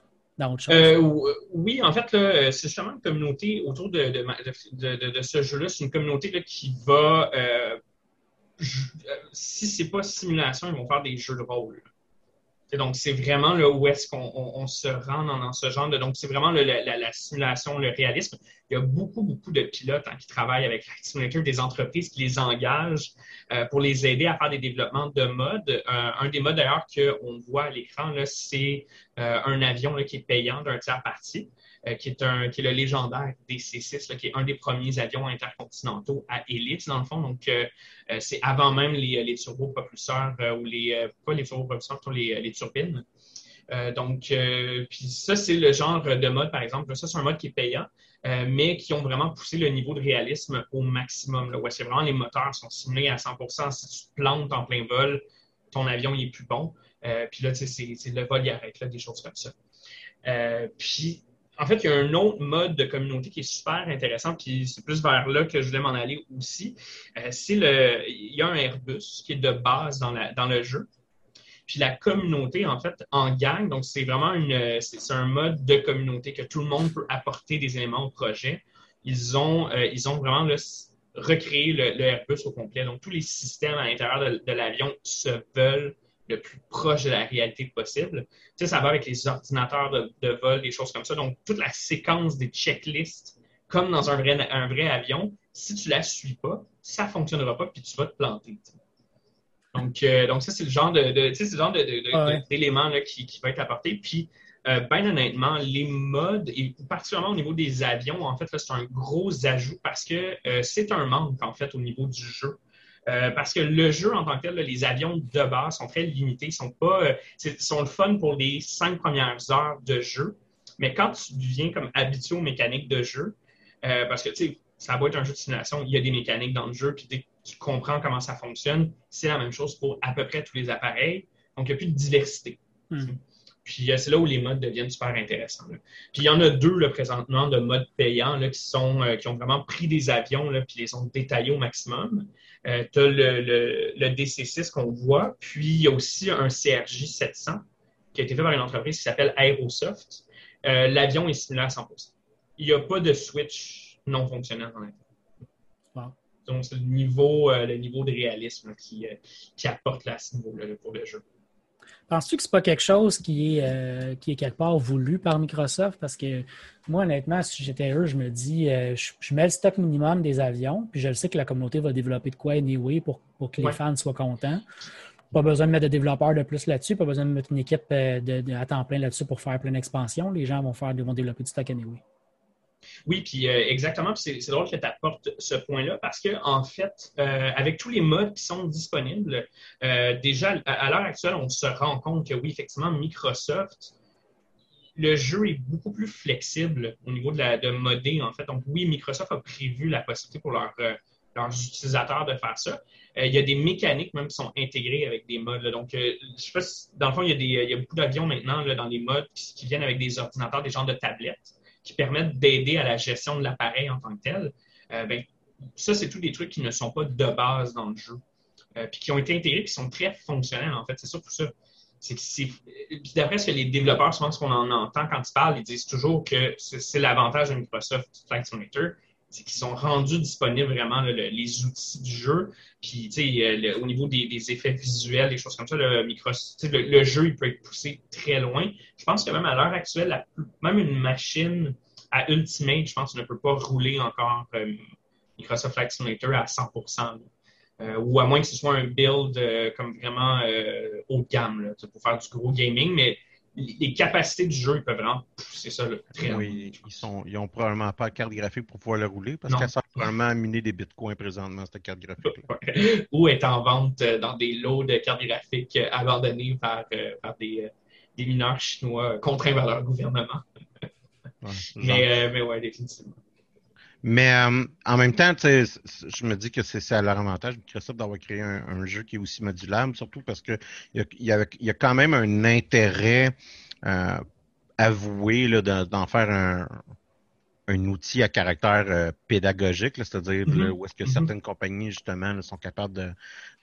[SPEAKER 2] euh, oui, en fait, euh, c'est justement une communauté autour de, ce jeu-là. C'est une communauté qui va. Euh, si c'est pas simulation, ils vont faire des jeux de rôle donc, c'est vraiment là où est-ce qu'on se rend dans, ce genre de. Donc, c'est vraiment la, simulation, le réalisme. Il y a beaucoup, beaucoup de pilotes hein, qui travaillent avec Simulator, des entreprises qui les engagent euh, pour les aider à faire des développements de modes. Euh, un des modes d'ailleurs qu'on voit à l'écran, c'est euh, un avion qui est payant d'un tiers parti. Qui, est un, qui est le légendaire DC-6, qui est un des premiers avions intercontinentaux à hélice, dans le fond. Donc, c'est avant même les, les turbopropulseurs ou les, pas les turbopropulseurs, plutôt les, les turbines. donc, puis ça, c'est le genre de mode, par exemple. Ça, c'est un mode qui est payant, mais qui ont vraiment poussé le niveau de réalisme au maximum. Là, vraiment les moteurs sont simulés à 100% Si tu te plantes en plein vol, ton avion il est plus bon. puis là, c'est le vol, il arrête, là, des choses comme ça. puis en fait, il y a un autre mode de communauté qui est super intéressant, puis c'est plus vers là que je voulais m'en aller aussi. Euh, c'est le, il y a un Airbus qui est de base dans le jeu. Puis la communauté, en fait, en gang, donc c'est vraiment une, c'est, un mode de communauté que tout le monde peut apporter des éléments au projet. Ils ont, euh, ils ont vraiment recréé le, Airbus au complet. Donc tous les systèmes à l'intérieur de l'avion se veulent le plus proche de la réalité possible. Sais, ça va avec les ordinateurs de, vol, des choses comme ça. Donc, toute la séquence des checklists, comme dans un vrai, un vrai avion, si tu la suis pas, ça ne fonctionnera pas, puis tu vas te planter. Donc, euh, donc, ça, c'est le genre de, de d'éléments qui, qui va être apporté. Puis, euh, bien honnêtement, les modes, et particulièrement au niveau des avions, en fait, c'est un gros ajout parce que euh, c'est un manque, en fait, au niveau du jeu. Euh, parce que le jeu en tant que tel, les avions de base sont très limités, sont pas, euh, sont le fun pour les cinq premières heures de jeu. Mais quand tu deviens comme habitué aux mécaniques de jeu, euh, parce que tu sais, ça va être un jeu de simulation, il y a des mécaniques dans le jeu, puis tu comprends comment ça fonctionne, c'est la même chose pour à peu près tous les appareils. Donc, il n'y a plus de diversité. Hmm. Puis c'est là où les modes deviennent super intéressants. Puis il y en a deux là, présentement de modes payants là, qui, sont, qui ont vraiment pris des avions là, puis les ont détaillés au maximum. Euh, tu as le, DC6 qu'on voit, puis il y a aussi un CRJ 700 qui a été fait par une entreprise qui s'appelle Aerosoft. Euh, l'avion est similaire à 100% Il n'y a pas de switch non fonctionnel dans l'intérieur. Donc, c'est le niveau, euh, le niveau de réalisme qui, qui apporte là, à ce niveau-là pour le jeu.
[SPEAKER 3] Penses-tu que ce n'est pas quelque chose qui est, euh, qui est quelque part voulu par Microsoft? Parce que moi, honnêtement, si j'étais eux, je me dis, euh, je, mets le stock minimum des avions, puis je le sais que la communauté va développer de quoi anyway pour, pour que les fans soient contents. Pas besoin de mettre de développeurs de plus là-dessus, pas besoin de mettre une équipe euh, de, à temps plein là-dessus pour faire plein d'expansion. Les gens vont, faire, vont développer du stock anyway.
[SPEAKER 2] Oui, puis euh, exactement. c'est drôle que tu apportes ce point-là parce que, en fait, euh, avec tous les modes qui sont disponibles, euh, déjà, à, l'heure actuelle, on se rend compte que oui, effectivement, Microsoft, le jeu est beaucoup plus flexible au niveau de, la, de en fait. Donc, oui, Microsoft a prévu la possibilité pour leurs utilisateurs de faire ça. il y a des mécaniques même qui sont intégrées avec des modes. Donc, je sais pas si, dans le fond, il y a, des, il y a beaucoup d'avions maintenant dans les modes qui, viennent avec des ordinateurs, des genres de tablettes qui permettent d'aider à la gestion de l'appareil en tant que tel, euh, ben, ça, c'est tous des trucs qui ne sont pas de base dans le jeu, euh, puis qui ont été intégrés, qui sont très fonctionnels, en fait. C'est surtout ça. C'est Puis d'après ce que les développeurs, souvent, ce qu'on en entend quand ils parlent, ils disent toujours que c'est l'avantage de Microsoft Flight Simulator, c'est qu'ils ont rendu disponibles vraiment les outils du jeu. Puis, euh, au niveau des, effets visuels, des choses comme ça, le, le, jeu, il peut être poussé très loin. Je pense que même à l'heure actuelle, même une machine à Ultimate, je pense, ne peut pas rouler encore euh, Microsoft Flight Simulator à 100% euh, ou à moins que ce soit un build comme vraiment haut de gamme pour faire du gros gaming. Mais les capacités du jeu, ils peuvent vraiment pousser ça très
[SPEAKER 1] Oui, ils, sont, ils ont probablement pas de carte graphique pour pouvoir le rouler parce qu'elle sert probablement à miner des bitcoins présentement, cette carte graphique.
[SPEAKER 2] Ou est en vente euh, dans des lots de cartes graphiques euh, abandonnés par, euh, par des, des, mineurs chinois contraints par leur gouvernement. mais, mais ouais, définitivement.
[SPEAKER 1] Mais euh, en même temps, je me dis que c'est à leur avantage, Microsoft, d'avoir créé un, jeu qui est aussi modulable, surtout parce qu'il y, y a quand même un intérêt euh, avoué d'en faire un, un outil à caractère euh, pédagogique, c'est-à-dire mm-hmm. où est-ce que mm-hmm. certaines compagnies, justement, sont capables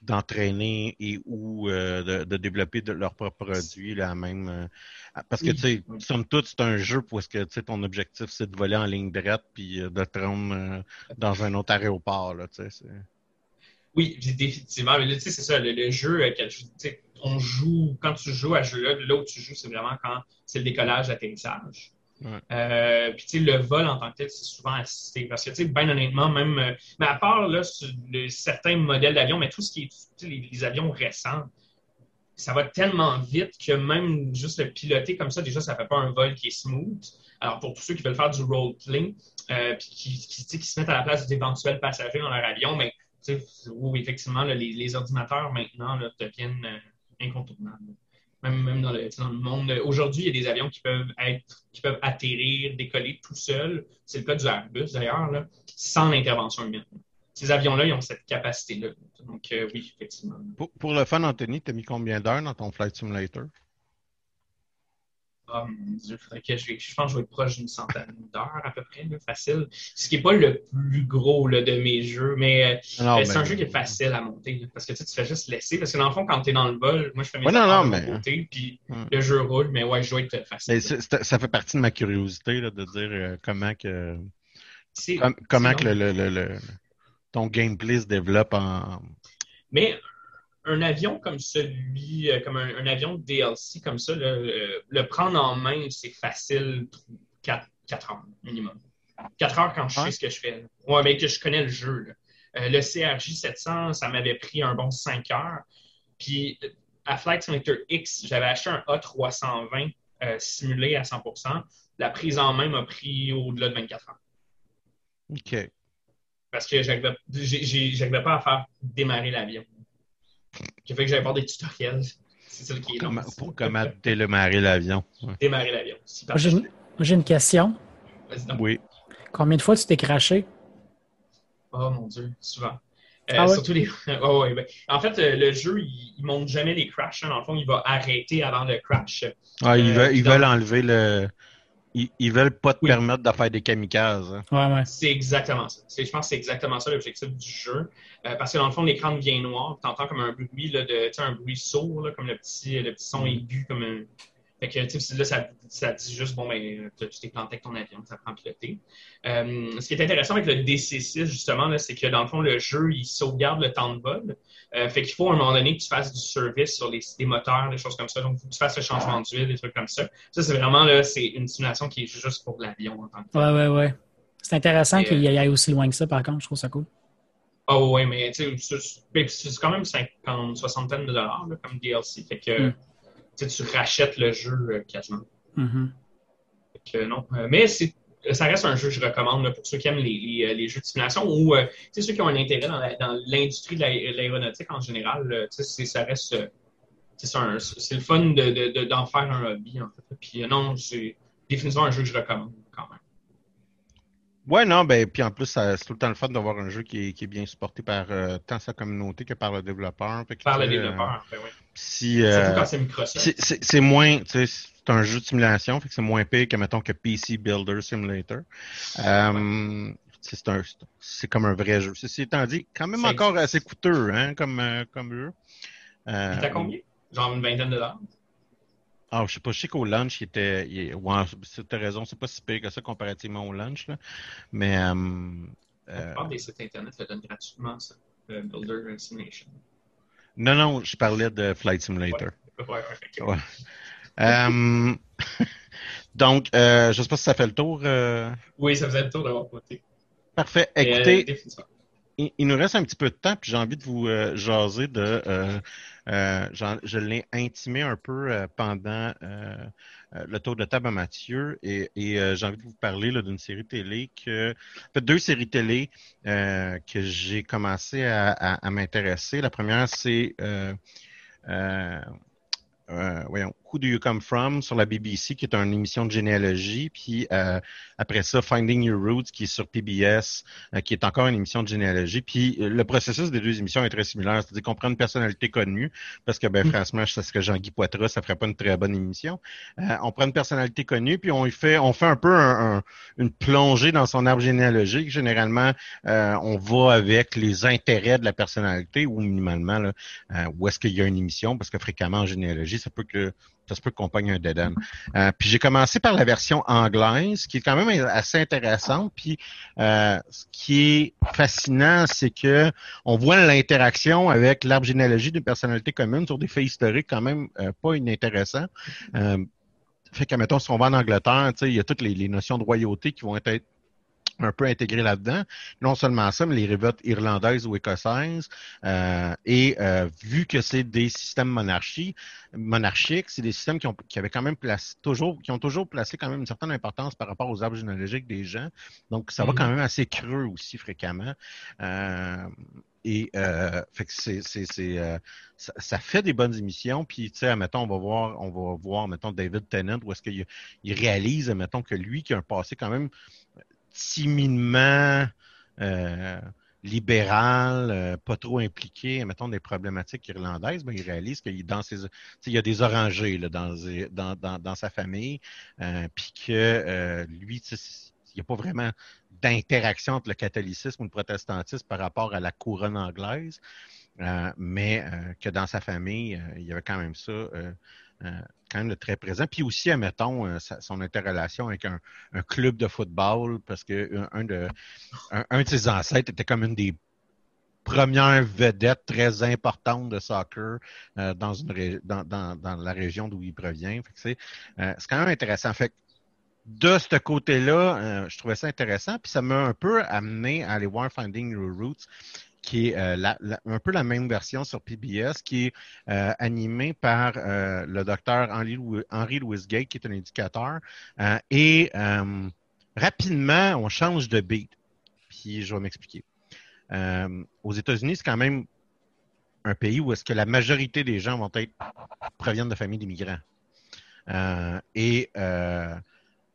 [SPEAKER 1] d'entraîner et ou euh, de, développer de leurs propres produits, là, même. Euh, parce que, tu sais, somme toute, c'est un jeu où est-ce que, tu sais, ton objectif, c'est de voler en ligne droite puis de te rendre dans un autre aéroport, là, tu sais.
[SPEAKER 2] Oui, définitivement. Mais tu sais, c'est ça, le, jeu, on joue, quand tu joues à ce jeu-là, là où tu joues, c'est vraiment quand c'est le décollage, l'atterrissage. Euh, puis, tu sais, le vol en tant que tel, c'est souvent assisté. Parce que, tu sais, bien honnêtement, même. Euh, mais à part, là, certains modèles d'avions, mais tout ce qui est. Les, avions récents, ça va tellement vite que même juste le piloter comme ça, déjà, ça ne fait pas un vol qui est smooth. Alors, pour tous ceux qui veulent faire du role-play, euh, puis qui, qui, se mettent à la place d'éventuels passagers dans leur avion, mais, où effectivement, les, ordinateurs maintenant deviennent incontournables même, dans, le, monde. Aujourd'hui, il y a des avions qui peuvent être, qui peuvent atterrir, décoller tout seuls. C'est le cas du Airbus d'ailleurs, sans l'intervention humaine. Ces avions-là, ils ont cette capacité-là. Donc, euh, oui, effectivement.
[SPEAKER 1] Pour, pour, le fun, Anthony, tu as mis combien d'heures dans ton Flight Simulator?
[SPEAKER 2] Mon Dieu, que je, je pense que je vais être proche d'une centaine d'heures à peu près, facile. Ce qui n'est pas le plus gros là, de mes jeux, mais, euh, c'est un jeu qui est facile à monter. parce que tu, fais juste laisser. Parce que dans le fond, quand tu es dans le vol, moi je fais mes ouais, non, non, mais... côté, puis le jeu roule, mais ouais, je dois être facile.
[SPEAKER 1] ça fait partie de ma curiosité de dire euh, comment que. comment que le, le, le, ton gameplay se développe en.
[SPEAKER 2] Mais un avion comme celui, euh, comme un, avion de DLC comme ça, le, prendre en main, c'est facile 4, heures minimum. 4 heures quand je sais ce que je fais. Ouais, mais que je connais le jeu. Euh, le CRJ 700, ça m'avait pris un bon 5 heures. Puis à Flight Simulator X, j'avais acheté un A320 euh, simulé à 100% La prise en main m'a pris au-delà de 24 heures.
[SPEAKER 1] OK.
[SPEAKER 2] Parce que je n'arrivais pas à faire démarrer l'avion qui fait que j'avais pas des tutoriels. C'est ça qui est
[SPEAKER 1] long. Pour comment démarrer l'avion.
[SPEAKER 2] Démarrer l'avion.
[SPEAKER 3] J'ai une question.
[SPEAKER 1] Oui.
[SPEAKER 3] Combien de fois tu t'es craché?
[SPEAKER 2] Oh mon Dieu, souvent. Euh, ah surtout les. oh, ouais, ben, En fait, euh, le jeu, il, ne montre jamais les crashs. Hein. Dans le fond, il va arrêter avant le crash.
[SPEAKER 1] Ah, ils, veulent, ils veulent enlever le ils, ils veulent pas te permettre de faire des kamikazes. Hein.
[SPEAKER 3] Ouais, ouais.
[SPEAKER 2] C'est exactement ça. Je pense que c'est exactement ça l'objectif du jeu. Euh, parce que dans le fond, l'écran devient noir. Tu entends comme un bruit, là, de, un bruit sourd, là, comme le petit, le petit son mm. aigu, comme un, fait que, là, ça, ça, dit juste, bon, ben, tu t'es planté avec ton avion, ça prend piloter. Euh, ce qui est intéressant avec le DC6, justement, c'est que dans le fond, le jeu, il sauvegarde le temps de vol. Euh, fait qu'il faut à un moment donné que tu fasses du service sur les, moteurs, des choses comme ça. Donc, faut que tu fasses le changement d'huile, des trucs comme ça. Ça, c'est vraiment, là, c'est une simulation qui est juste pour l'avion en tant que
[SPEAKER 3] Ouais, ouais, ouais. C'est intéressant qu'il euh, aille aussi loin que ça, par contre, je trouve ça cool.
[SPEAKER 2] Oh, ouais, mais tu sais, c'est quand même 50, soixantaine de dollars, comme DLC. Fait que. Mm tu rachètes le jeu euh, quasiment.
[SPEAKER 3] Mm-hmm.
[SPEAKER 2] non. Euh, mais ça reste un jeu que je recommande pour ceux qui aiment les, les, jeux de simulation ou euh, ceux qui ont un intérêt dans l'industrie de l'aéronautique en général. ça reste. c'est le fun d'en de, faire un hobby, en fait. Puis non, c'est définitivement un jeu que je recommande.
[SPEAKER 1] Ouais, non, ben, puis en plus, c'est tout le temps le fun d'avoir un jeu qui est, qui est bien supporté par tant sa communauté que par le développeur.
[SPEAKER 2] par le développeur, ben oui.
[SPEAKER 1] Si, euh, c'est moins, c'est un jeu de simulation, fait que c'est moins pire que, mettons, que PC Builder Simulator. Euh, c'est comme un vrai jeu. Ceci étant dit, quand même encore assez coûteux, hein, comme, euh, comme jeu.
[SPEAKER 2] Euh, T'as combien? Genre une vingtaine de dollars?
[SPEAKER 1] Ah, je sais pas, je sais qu'au launch, il était. Il, ouais, t'as raison, c'est pas si pire que ça comparativement au launch, là. Mais. Euh,
[SPEAKER 2] euh, des sites internet le donnent gratuitement, ça. Builder Simulation.
[SPEAKER 1] Non, non, je parlais de Flight Simulator. Ouais. Euh, donc, euh, je ne sais pas si ça fait le tour. Euh...
[SPEAKER 2] Oui, ça faisait le tour d'avoir poté.
[SPEAKER 1] Parfait. Écoutez, il, nous reste un petit peu de temps, puis j'ai envie de vous euh, jaser de. Euh, euh, je l'ai intimé un peu pendant le tour de table à Mathieu et, j'ai envie de vous parler d'une série télé que. Fait, deux séries télé que j'ai commencé à, m'intéresser. La première, c'est. voyons, Who Do You Come From sur la BBC, qui est une émission de généalogie. Puis euh, après ça, Finding Your Roots, qui est sur PBS, euh, qui est encore une émission de généalogie. Puis euh, le processus des deux émissions est très similaire. C'est-à-dire qu'on prend une personnalité connue, parce que ben, mm. franchement, ça serait Jean-Guy Poitras, ça ferait pas une très bonne émission. on prend une personnalité connue, puis on fait, on fait un peu une plongée dans son arbre généalogique. Généralement, on va avec les intérêts de la personnalité ou minimalement là, où est-ce qu'il y a une émission, parce que fréquemment en généalogie, ça peut que ça se peut qu'on pogne un dead end. Euh, puis j'ai commencé par la version anglaise, qui est quand même assez intéressante. Puis euh, ce qui est fascinant, c'est que on voit l'interaction avec l'arbre généalogie d'une personnalité commune sur des faits historiques quand même euh, pas inintéressants. fait que, mettons, si on va en Angleterre, il y a toutes les, notions de royauté qui vont être un peu intégré là-dedans. Non seulement ça, mais les révoltes irlandaises ou écossaises. Euh, et euh, vu que c'est des systèmes monarchie, monarchiques, c'est des systèmes qui, ont, qui avaient quand même placé, toujours, qui ont toujours placé quand même une certaine importance par rapport aux arbres généalogiques des gens. Donc, ça va quand mm-hmm. même assez creux aussi fréquemment. Euh, et euh, fait que c'est, c'est, c'est euh, ça, ça, fait des bonnes émissions. Puis, tu sais, mettons, on va voir, on va voir, mettons, David Tennant, où est-ce qu'il il réalise, mettons, que lui, qui a un passé quand même timidement euh, libéral, euh, pas trop impliqué, mettons, des problématiques irlandaises, ben, il réalise qu'il dans ses, il y a des orangers là, dans, dans, dans, sa famille, euh, puis que lui, il n'y a pas vraiment d'interaction entre le catholicisme ou le protestantisme par rapport à la couronne anglaise, mais que dans sa famille, il y avait quand même ça euh, quand même très présent. Puis aussi, admettons, euh, son interrelation avec un, club de football, parce que un, de, un, de ses ancêtres était comme une des premières vedettes très importantes de soccer euh, dans, la région d'où il provient. c'est quand même intéressant. Fait de ce côté-là, je trouvais ça intéressant. Puis ça m'a un peu amené à aller voir Finding Your Roots qui est euh, un peu la même version sur PBS, qui est euh, animée par euh, le docteur Henry, Louis Gate, qui est un éducateur. et rapidement, on change de beat. Puis je vais m'expliquer. aux États-Unis, c'est quand même un pays où est-ce que la majorité des gens vont être proviennent de familles d'immigrants. et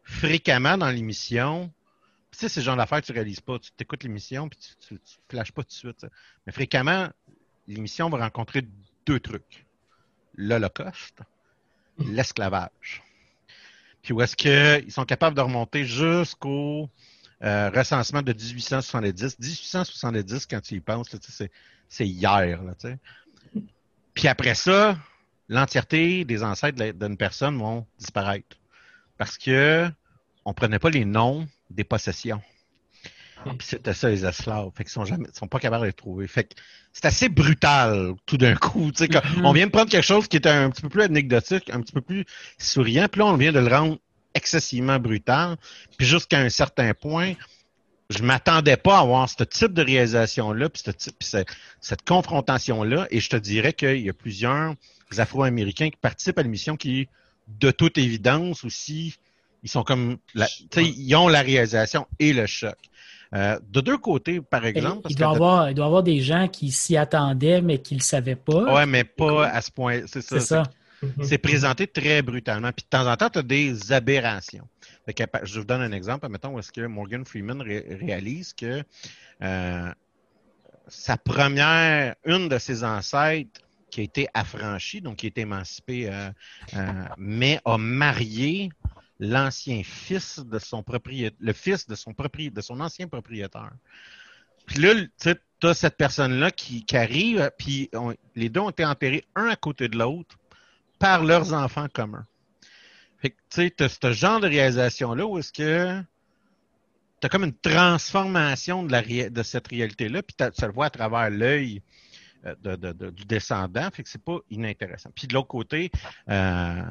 [SPEAKER 1] fréquemment dans l'émission, sais, c'est le genre d'affaires que tu réalises pas. Tu t'écoutes l'émission puis tu, ne flashes pas tout de suite. Mais fréquemment, l'émission va rencontrer deux trucs. L'Holocauste, l'esclavage. Puis où est-ce qu'ils sont capables de remonter jusqu'au euh, recensement de 1870. 1870, quand tu y penses, c'est hier. Puis après ça, l'entièreté des ancêtres d'une personne vont disparaître. Parce que on prenait pas les noms des possessions. Puis c'était ça, les esclaves. Fait qu'ils sont jamais, sont pas capables de les trouver. Fait que c'est assez brutal, tout d'un coup. Tu sais, mm-hmm. On vient de prendre quelque chose qui était un petit peu plus anecdotique, un petit peu plus souriant, puis là, on vient de le rendre excessivement brutal. Puis jusqu'à un certain point, je m'attendais pas à avoir ce type de réalisation-là, puis, cette, cette confrontation-là. Et je te dirais qu'il y a plusieurs Afro-Américains qui participent à l'émission qui, de toute évidence, aussi ils sont comme, la, ils ont la réalisation et le choc. Euh, de deux côtés, par exemple.
[SPEAKER 3] il, doit avoir, il doit y avoir des gens qui s'y attendaient, mais qui ne le savaient pas.
[SPEAKER 1] Oui, mais pas à ce point. C'est ça. C'est C'est présenté très brutalement. Puis de temps en temps, tu as des aberrations. je vous donne un exemple. Mettons, où est-ce que Morgan Freeman réalise que euh, sa première, une de ses ancêtres qui a été affranchie, donc qui a été émancipée, euh, mais a marié l'ancien fils de son propriétaire, le fils de son ancien propriétaire. Puis là, tu as cette personne-là qui, arrive, puis les deux ont été enterrés un à côté de l'autre par leurs enfants communs. Fait que, tu sais, tu as ce genre de réalisation-là où est-ce que tu as comme une transformation de, cette réalité-là, puis tu le vois à travers l'œil euh, du descendant, fait que c'est pas inintéressant. Puis de l'autre côté, euh,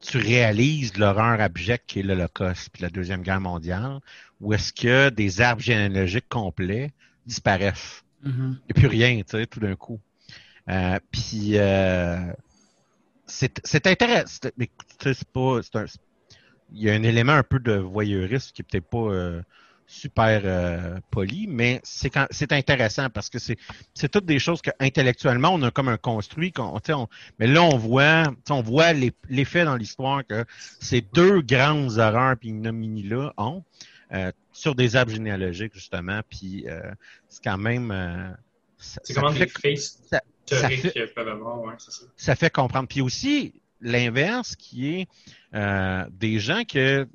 [SPEAKER 1] tu réalises l'horreur abjecte qui est l'Holocauste puis la Deuxième Guerre mondiale, où est-ce que des arbres généalogiques complets disparaissent? Mm-hmm. Il n'y a plus rien, tu sais, tout d'un coup. Euh, puis euh, c'est intéressant. C'est pas. Un, il y a un élément un peu de voyeurisme qui est peut-être pas euh, super euh, poli, mais c'est quand c'est intéressant parce que c'est c'est toutes des choses que intellectuellement on a comme un construit. qu'on on, mais là on voit on voit l'effet dans l'histoire que ces deux grandes horreurs puis ignominies là ont euh, sur des arbres généalogiques justement. Puis euh, c'est quand même euh,
[SPEAKER 2] c'est comment des faces ça, ça fait, peuvent avoir, ouais, ça.
[SPEAKER 1] ça fait comprendre. Puis aussi l'inverse qui est euh, des gens qui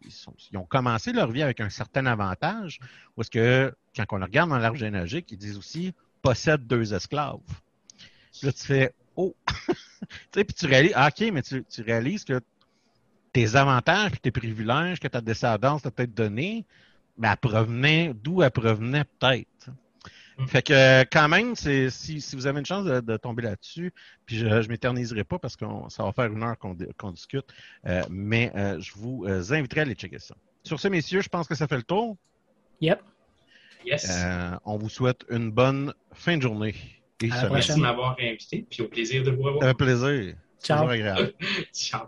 [SPEAKER 1] ont commencé leur vie avec un certain avantage, ou est-ce que quand on regarde dans l'arbre généalogique, ils disent aussi possède deux esclaves. Là, tu fais Oh! tu sais, puis tu réalises, ah, OK, mais tu, réalises que tes avantages tes privilèges que ta descendance t'a peut-être donné, mais elle provenait, d'où elle provenait peut-être. Mm. Fait que quand même, c'est si, si vous avez une chance de, tomber là-dessus, puis je ne m'éterniserai pas parce que ça va faire une heure qu'on discute, euh, mais euh, je vous euh, inviterai à aller checker ça. Sur ce, messieurs, je pense que ça fait le tour.
[SPEAKER 3] Yep.
[SPEAKER 2] Yes.
[SPEAKER 1] on vous souhaite une bonne fin de journée.
[SPEAKER 2] Et Merci de m'avoir invité, puis au plaisir de vous revoir.
[SPEAKER 1] Un plaisir.
[SPEAKER 3] Ciao.
[SPEAKER 1] agréable.
[SPEAKER 2] Ciao.